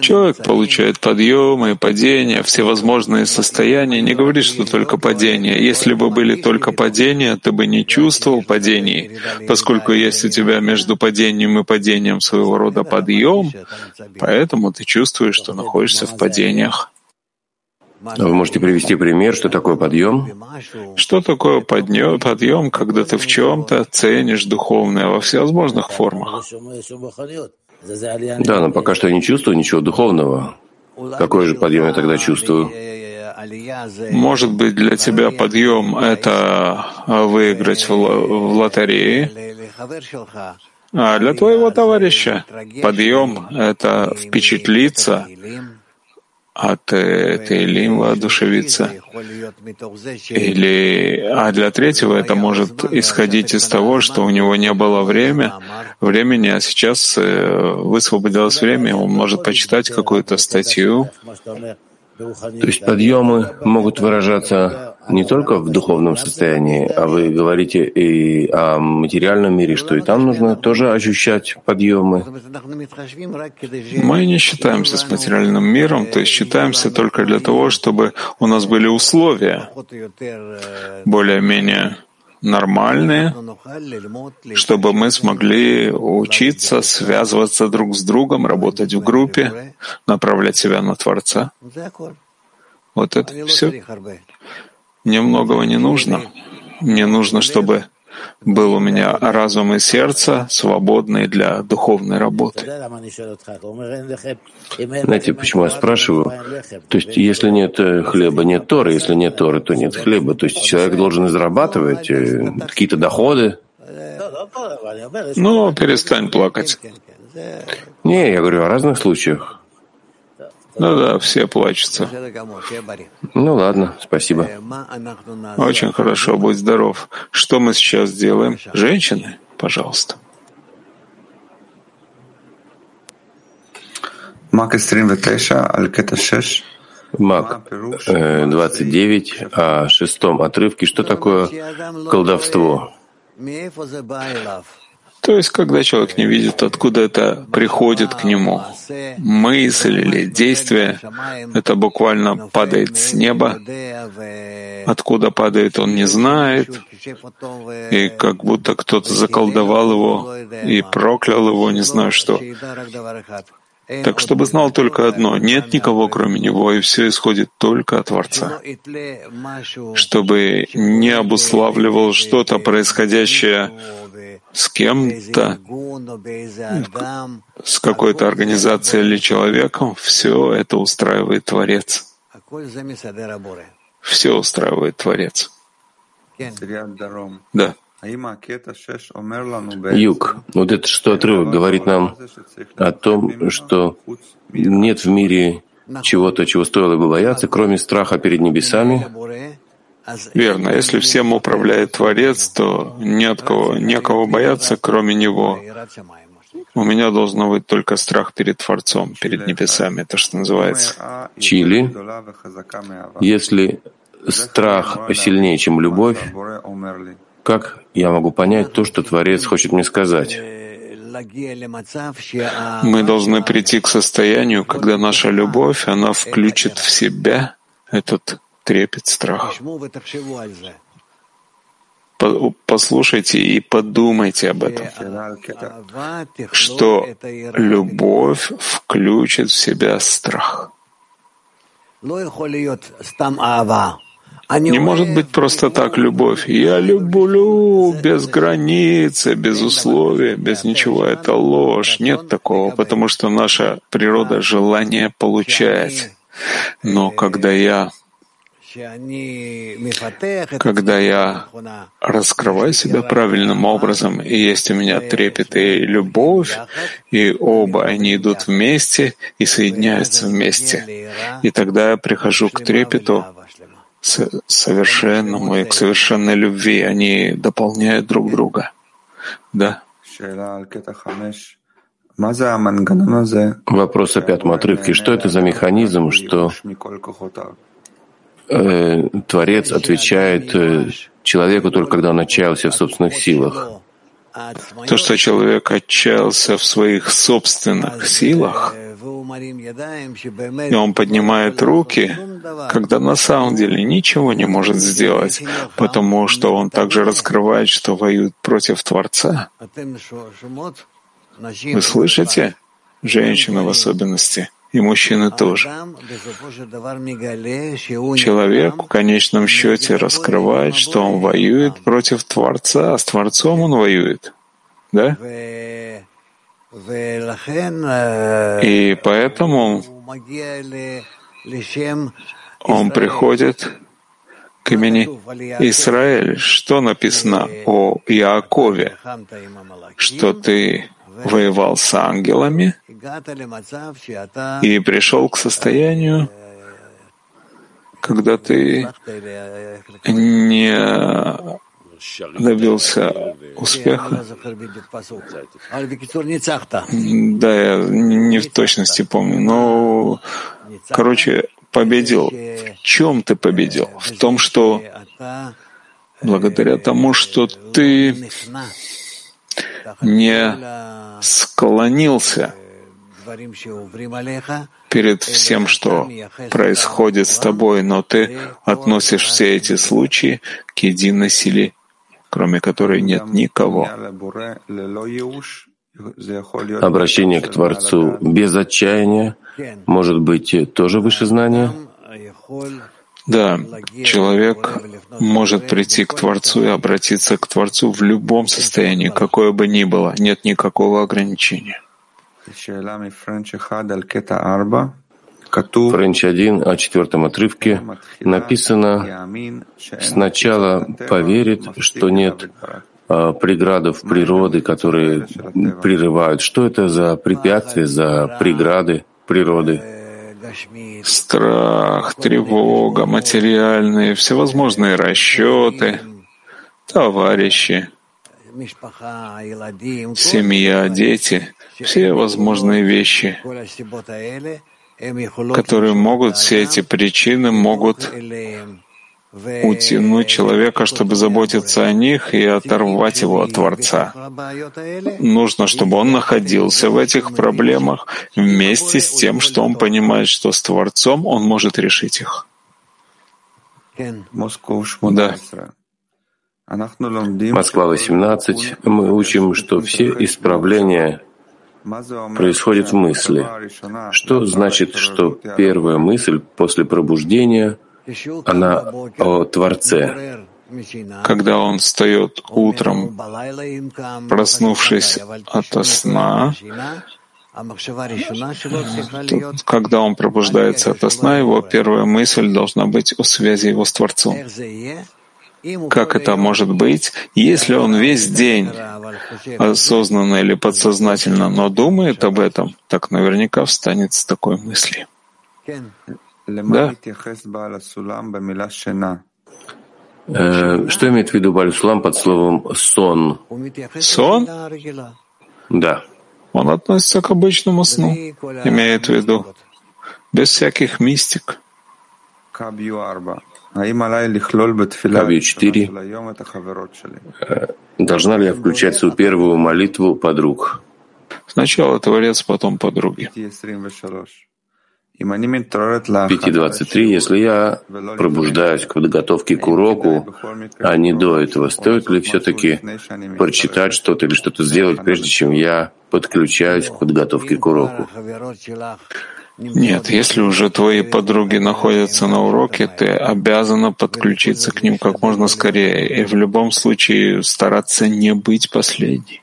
Человек получает подъемы, падения, всевозможные состояния. Не говори, что только падение. Если бы были только падения, ты бы не чувствовал падений, поскольку есть у тебя между падением и падением своего рода подъем, поэтому ты чувствуешь, что находишься в падениях. Вы можете привести пример, что такое подъем? Что такое подъем, подъем когда ты в чем-то ценишь духовное во всевозможных формах? Да, но пока что я не чувствую ничего духовного. Какой же подъем я тогда чувствую? Может быть, для тебя подъем — это выиграть в, в лотерее, а для твоего товарища подъем — это впечатлиться от Тейлим воодушевиться. Или, а для третьего это может исходить из того, что у него не было время, времени, а сейчас э, высвободилось время, он может почитать какую-то статью. То есть подъемы могут выражаться не только в духовном состоянии, а вы говорите и о материальном мире, что и там нужно тоже ощущать подъемы. Мы не считаемся с материальным миром, то есть считаемся только для того, чтобы у нас были условия более-менее нормальные, чтобы мы смогли учиться, связываться друг с другом, работать в группе, направлять себя на Творца. Вот это все. Мне многого не нужно. Мне нужно, чтобы был у меня разум и сердце, свободные для духовной работы. Знаете, почему я спрашиваю? То есть, если нет э, хлеба, нет Торы, если нет Торы, то нет хлеба. То есть человек должен зарабатывать э, какие-то доходы. Ну, перестань плакать. Не, я говорю о разных случаях. Ну да, все плачутся. Ну ладно, спасибо. Очень хорошо, будь здоров. Что мы сейчас делаем? Женщины, пожалуйста. Мак 29 о шестом отрывке. Что такое колдовство? То есть, когда человек не видит, откуда это приходит к нему, мысль или действие, это буквально падает с неба, откуда падает, он не знает, и как будто кто-то заколдовал его и проклял его, не знаю что. Так чтобы знал только одно — нет никого, кроме него, и все исходит только от Творца. Чтобы не обуславливал что-то происходящее с кем-то, с какой-то организацией или человеком, все это устраивает Творец. Все устраивает Творец. Да. Юг, вот это что отрывок говорит нам о том, что нет в мире чего-то, чего стоило бы бояться, кроме страха перед небесами. Верно. Если всем управляет Творец, то ни от кого, некого бояться, кроме Него. У меня должен быть только страх перед Творцом, перед небесами, это что называется. Чили. Если страх сильнее, чем любовь, как я могу понять то, что Творец хочет мне сказать? Мы должны прийти к состоянию, когда наша любовь, она включит в себя этот трепет, страх. Послушайте и подумайте об этом, что любовь включит в себя страх. Не может быть просто так любовь. Я люблю без границы, без условий, без ничего. Это ложь. Нет такого, потому что наша природа желание получать. Но когда я когда я раскрываю себя правильным образом, и есть у меня трепет и любовь, и оба они идут вместе и соединяются вместе. И тогда я прихожу к трепету, совершенному и к совершенной любви. Они дополняют друг друга. Да. Вопрос о пятом отрывке. Что это за механизм, что э, Творец отвечает э, человеку только когда он отчаялся в собственных силах? То, что человек отчаялся в своих собственных силах, и он поднимает руки, когда на самом деле ничего не может сделать, потому что он также раскрывает, что воюет против Творца. Вы слышите? Женщины в особенности, и мужчины тоже. Человек в конечном счете раскрывает, что он воюет против Творца, а с Творцом он воюет. Да? И поэтому он приходит к имени Израиль. Что написано о Иакове? Что ты воевал с ангелами и пришел к состоянию, когда ты не добился успеха. Да, я не в точности помню, но, короче, победил. В чем ты победил? В том, что благодаря тому, что ты не склонился перед всем, что происходит с тобой, но ты относишь все эти случаи к единой силе кроме которой нет никого. Обращение к Творцу без отчаяния может быть тоже выше знания? Да, человек может прийти к Творцу и обратиться к Творцу в любом состоянии, какое бы ни было, нет никакого ограничения. Френч 1 о четвертом отрывке написано «Сначала поверит, что нет а, преградов природы, которые прерывают. Что это за препятствия, за преграды природы? Страх, тревога, материальные, всевозможные расчеты, товарищи, семья, дети, все возможные вещи — которые могут, все эти причины могут утянуть человека, чтобы заботиться о них и оторвать его от Творца. Нужно, чтобы он находился в этих проблемах вместе с тем, что он понимает, что с Творцом он может решить их. Да. Москва 18. Мы учим, что все исправления происходят в мысли. Что значит, что первая мысль после пробуждения, она о Творце? Когда он встает утром, проснувшись от сна, когда он пробуждается от сна, его первая мысль должна быть о связи его с Творцом. Как это может быть, если он весь день, осознанно или подсознательно, но думает об этом, так наверняка встанет с такой мысли. Да? Э, что имеет в виду Бальсулам под словом «сон»? Сон? Да. Он относится к обычному сну, имеет в виду, без всяких мистик. Кавью 4. Э, должна ли я включать свою первую молитву подруг? Сначала Творец, потом подруги. 5.23. Если я пробуждаюсь к подготовке к уроку, а не до этого, стоит ли все-таки прочитать что-то или что-то сделать, прежде чем я подключаюсь к подготовке к уроку? Нет, если уже твои подруги находятся на уроке, ты обязана подключиться к ним как можно скорее и в любом случае стараться не быть последней.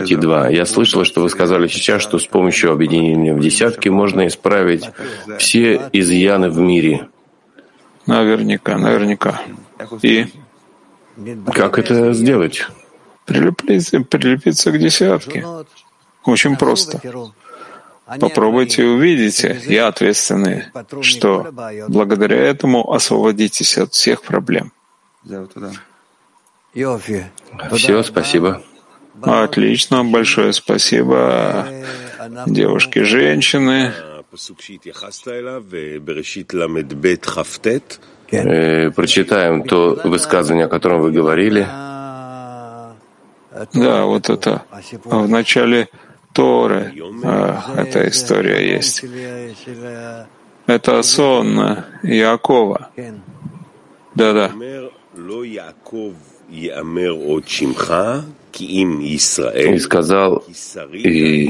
Пяти два. Я слышала, что вы сказали сейчас, что с помощью объединения в десятки можно исправить все изъяны в мире. Наверняка, наверняка. И как это сделать? Прилепиться, прилепиться к десятке. Очень просто. Попробуйте и увидите, я ответственный, что благодаря этому освободитесь от всех проблем. Все, спасибо. Отлично, большое спасибо, девушки, женщины. Э, прочитаем то высказывание, о котором вы говорили. Да, вот это в начале Торы а, эта история есть. Это сон Якова. Да-да. И сказал, и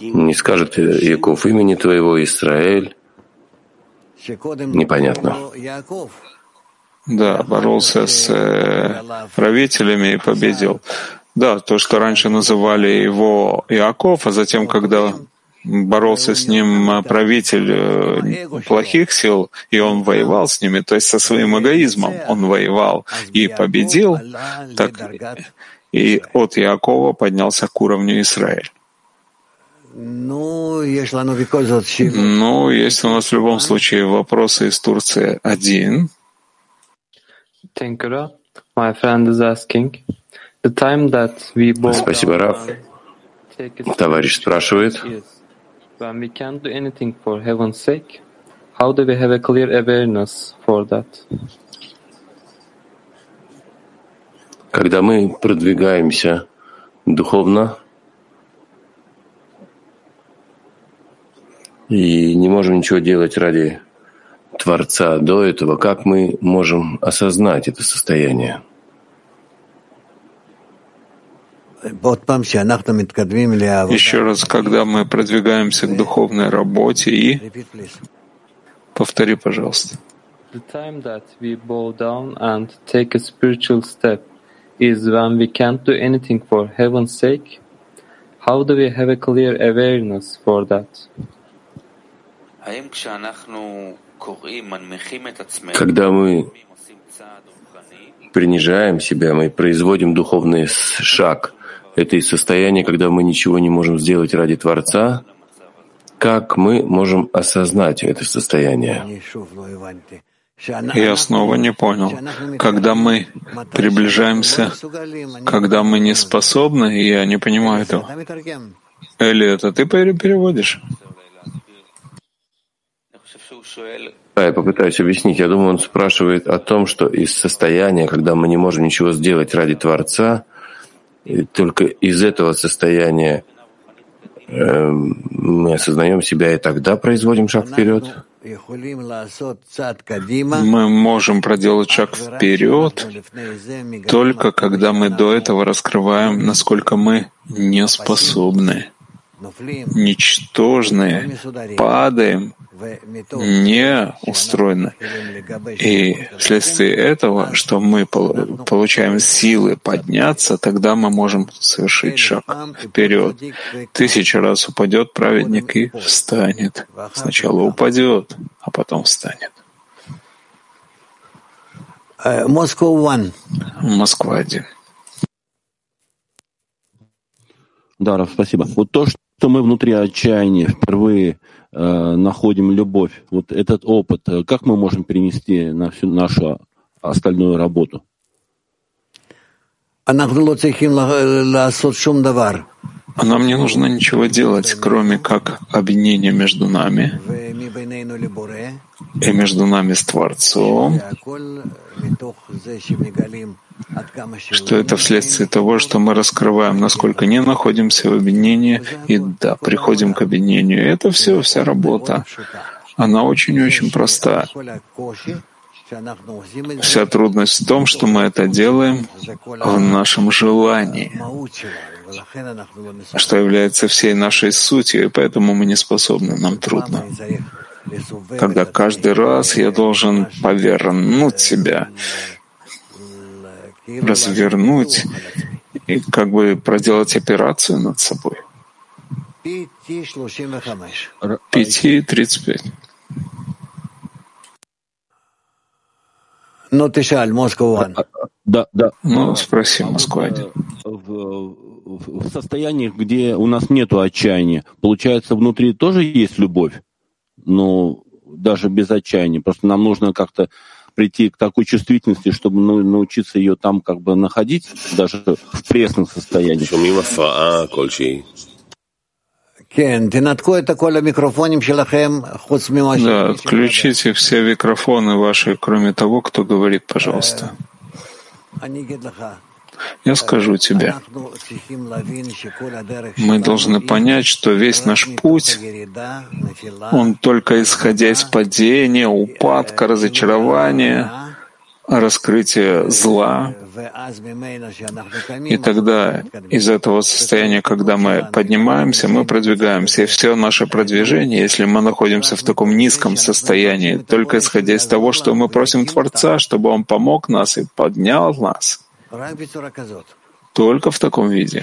не скажет Яков имени твоего, Израиль. Непонятно. Да, боролся с э, правителями и победил. Да, то, что раньше называли его Иаков, а затем, когда боролся с ним э, правитель э, плохих сил, и он воевал с ними, то есть со своим эгоизмом он воевал и победил, так и от Иакова поднялся к уровню Израиля. Ну, есть у нас в любом случае вопросы из Турции. Один. Thank you. My friend is asking, the time that we both Спасибо, Раф. Товарищ спрашивает, when we can't do anything for heaven's sake, how do we have a clear awareness for that? Когда мы продвигаемся духовно и не можем ничего делать ради Творца до этого, как мы можем осознать это состояние? Еще раз, когда мы продвигаемся к духовной работе и... Повтори, пожалуйста. The time that we bow down and take a spiritual step is when we can't do anything for heaven's sake. How do we have a clear awareness for that? Когда мы принижаем себя, мы производим духовный шаг. Это и состояние, когда мы ничего не можем сделать ради Творца. Как мы можем осознать это состояние? Я снова не понял. Когда мы приближаемся, когда мы не способны, я не понимаю этого. Или это ты переводишь? Я попытаюсь объяснить. Я думаю, он спрашивает о том, что из состояния, когда мы не можем ничего сделать ради Творца, и только из этого состояния э, мы осознаем себя и тогда производим шаг вперед. Мы можем проделать шаг вперед только когда мы до этого раскрываем, насколько мы не способны, ничтожные, падаем не устроены. И вследствие этого, что мы получаем силы подняться, тогда мы можем совершить шаг вперед. Тысяча раз упадет праведник и встанет. Сначала упадет, а потом встанет. Москва один. Да, спасибо. Вот то, что мы внутри отчаяния впервые Э, находим любовь, вот этот опыт, э, как мы можем перенести на всю нашу остальную работу? А нам не нужно ничего делать, кроме как объединение между нами и между нами с Творцом, что это вследствие того, что мы раскрываем, насколько не находимся в объединении, и да, приходим к объединению. Это все, вся работа. Она очень-очень проста. Вся трудность в том, что мы это делаем в нашем желании, что является всей нашей сутью, и поэтому мы не способны, нам трудно. Когда каждый раз я должен повернуть себя, развернуть и как бы проделать операцию над собой. Пяти тридцать пять. Ну, ты шаль, Москва. Да, да. Ну, спроси, Москва. В, в состоянии, где у нас нет отчаяния, получается, внутри тоже есть любовь, но даже без отчаяния. Просто нам нужно как-то прийти к такой чувствительности, чтобы научиться ее там как бы находить, даже в пресном состоянии. Да, отключите все микрофоны ваши, кроме того, кто говорит, пожалуйста. Я скажу тебе, мы должны понять, что весь наш путь, он только исходя из падения, упадка, разочарования, раскрытия зла. И тогда из этого состояния, когда мы поднимаемся, мы продвигаемся. И все наше продвижение, если мы находимся в таком низком состоянии, только исходя из того, что мы просим Творца, чтобы Он помог нас и поднял нас — только в таком виде,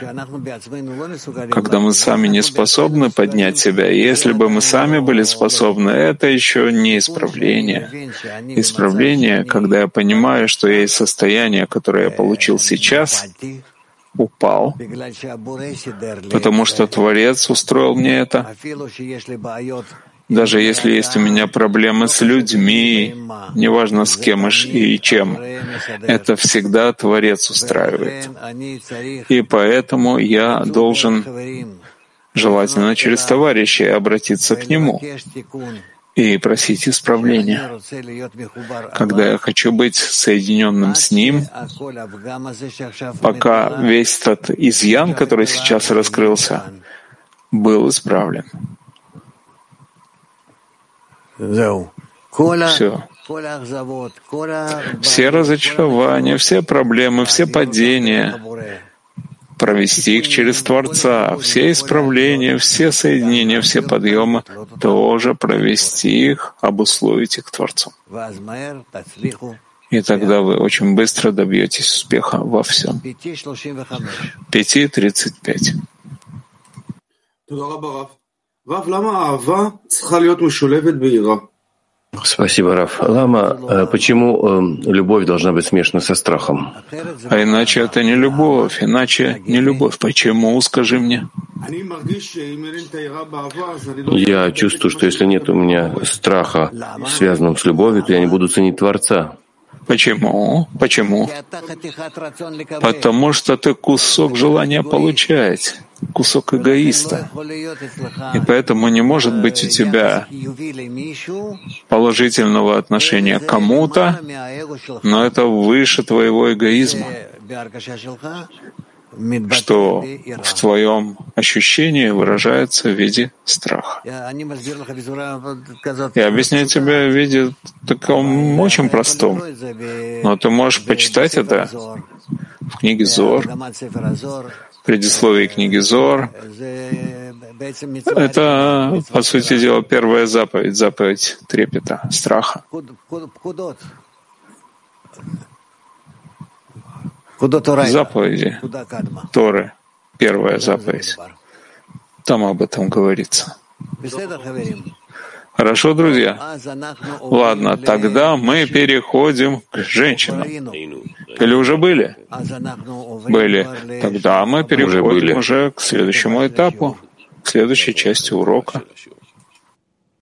когда мы сами не способны поднять себя. И если бы мы сами были способны, это еще не исправление. Исправление, когда я понимаю, что я из состояния, которое я получил сейчас, упал, потому что Творец устроил мне это, даже если есть у меня проблемы с людьми, неважно с кем и чем, это всегда Творец устраивает. И поэтому я должен, желательно через товарища, обратиться к нему и просить исправления. Когда я хочу быть соединенным с Ним, пока весь тот изъян, который сейчас раскрылся, был исправлен. Все. Все разочарования, все проблемы, все падения, провести их через Творца, все исправления, все соединения, все подъемы, тоже провести их, обусловить их Творцу. И тогда вы очень быстро добьетесь успеха во всем. Пяти тридцать пять. Спасибо, Раф. Лама, э, почему э, любовь должна быть смешана со страхом? А иначе это не любовь, иначе не любовь. Почему, скажи мне? Я чувствую, что если нет у меня страха, связанного с любовью, то я не буду ценить Творца. Почему? Почему? Потому что ты кусок желания получать. кусок эгоиста. И поэтому не может быть у тебя положительного отношения к кому-то, но это выше твоего эгоизма что в твоем ощущении выражается в виде страха. Я объясняю тебе в виде таком очень простом, но ты можешь почитать это в книге Зор, предисловии книги Зор. Это, по сути дела, первая заповедь, заповедь трепета, страха. Заповеди Торы, первая заповедь. Там об этом говорится. Хорошо, друзья? Ладно, тогда мы переходим к женщинам. Или уже были? Были. Тогда мы переходим уже, уже к следующему этапу, к следующей части урока.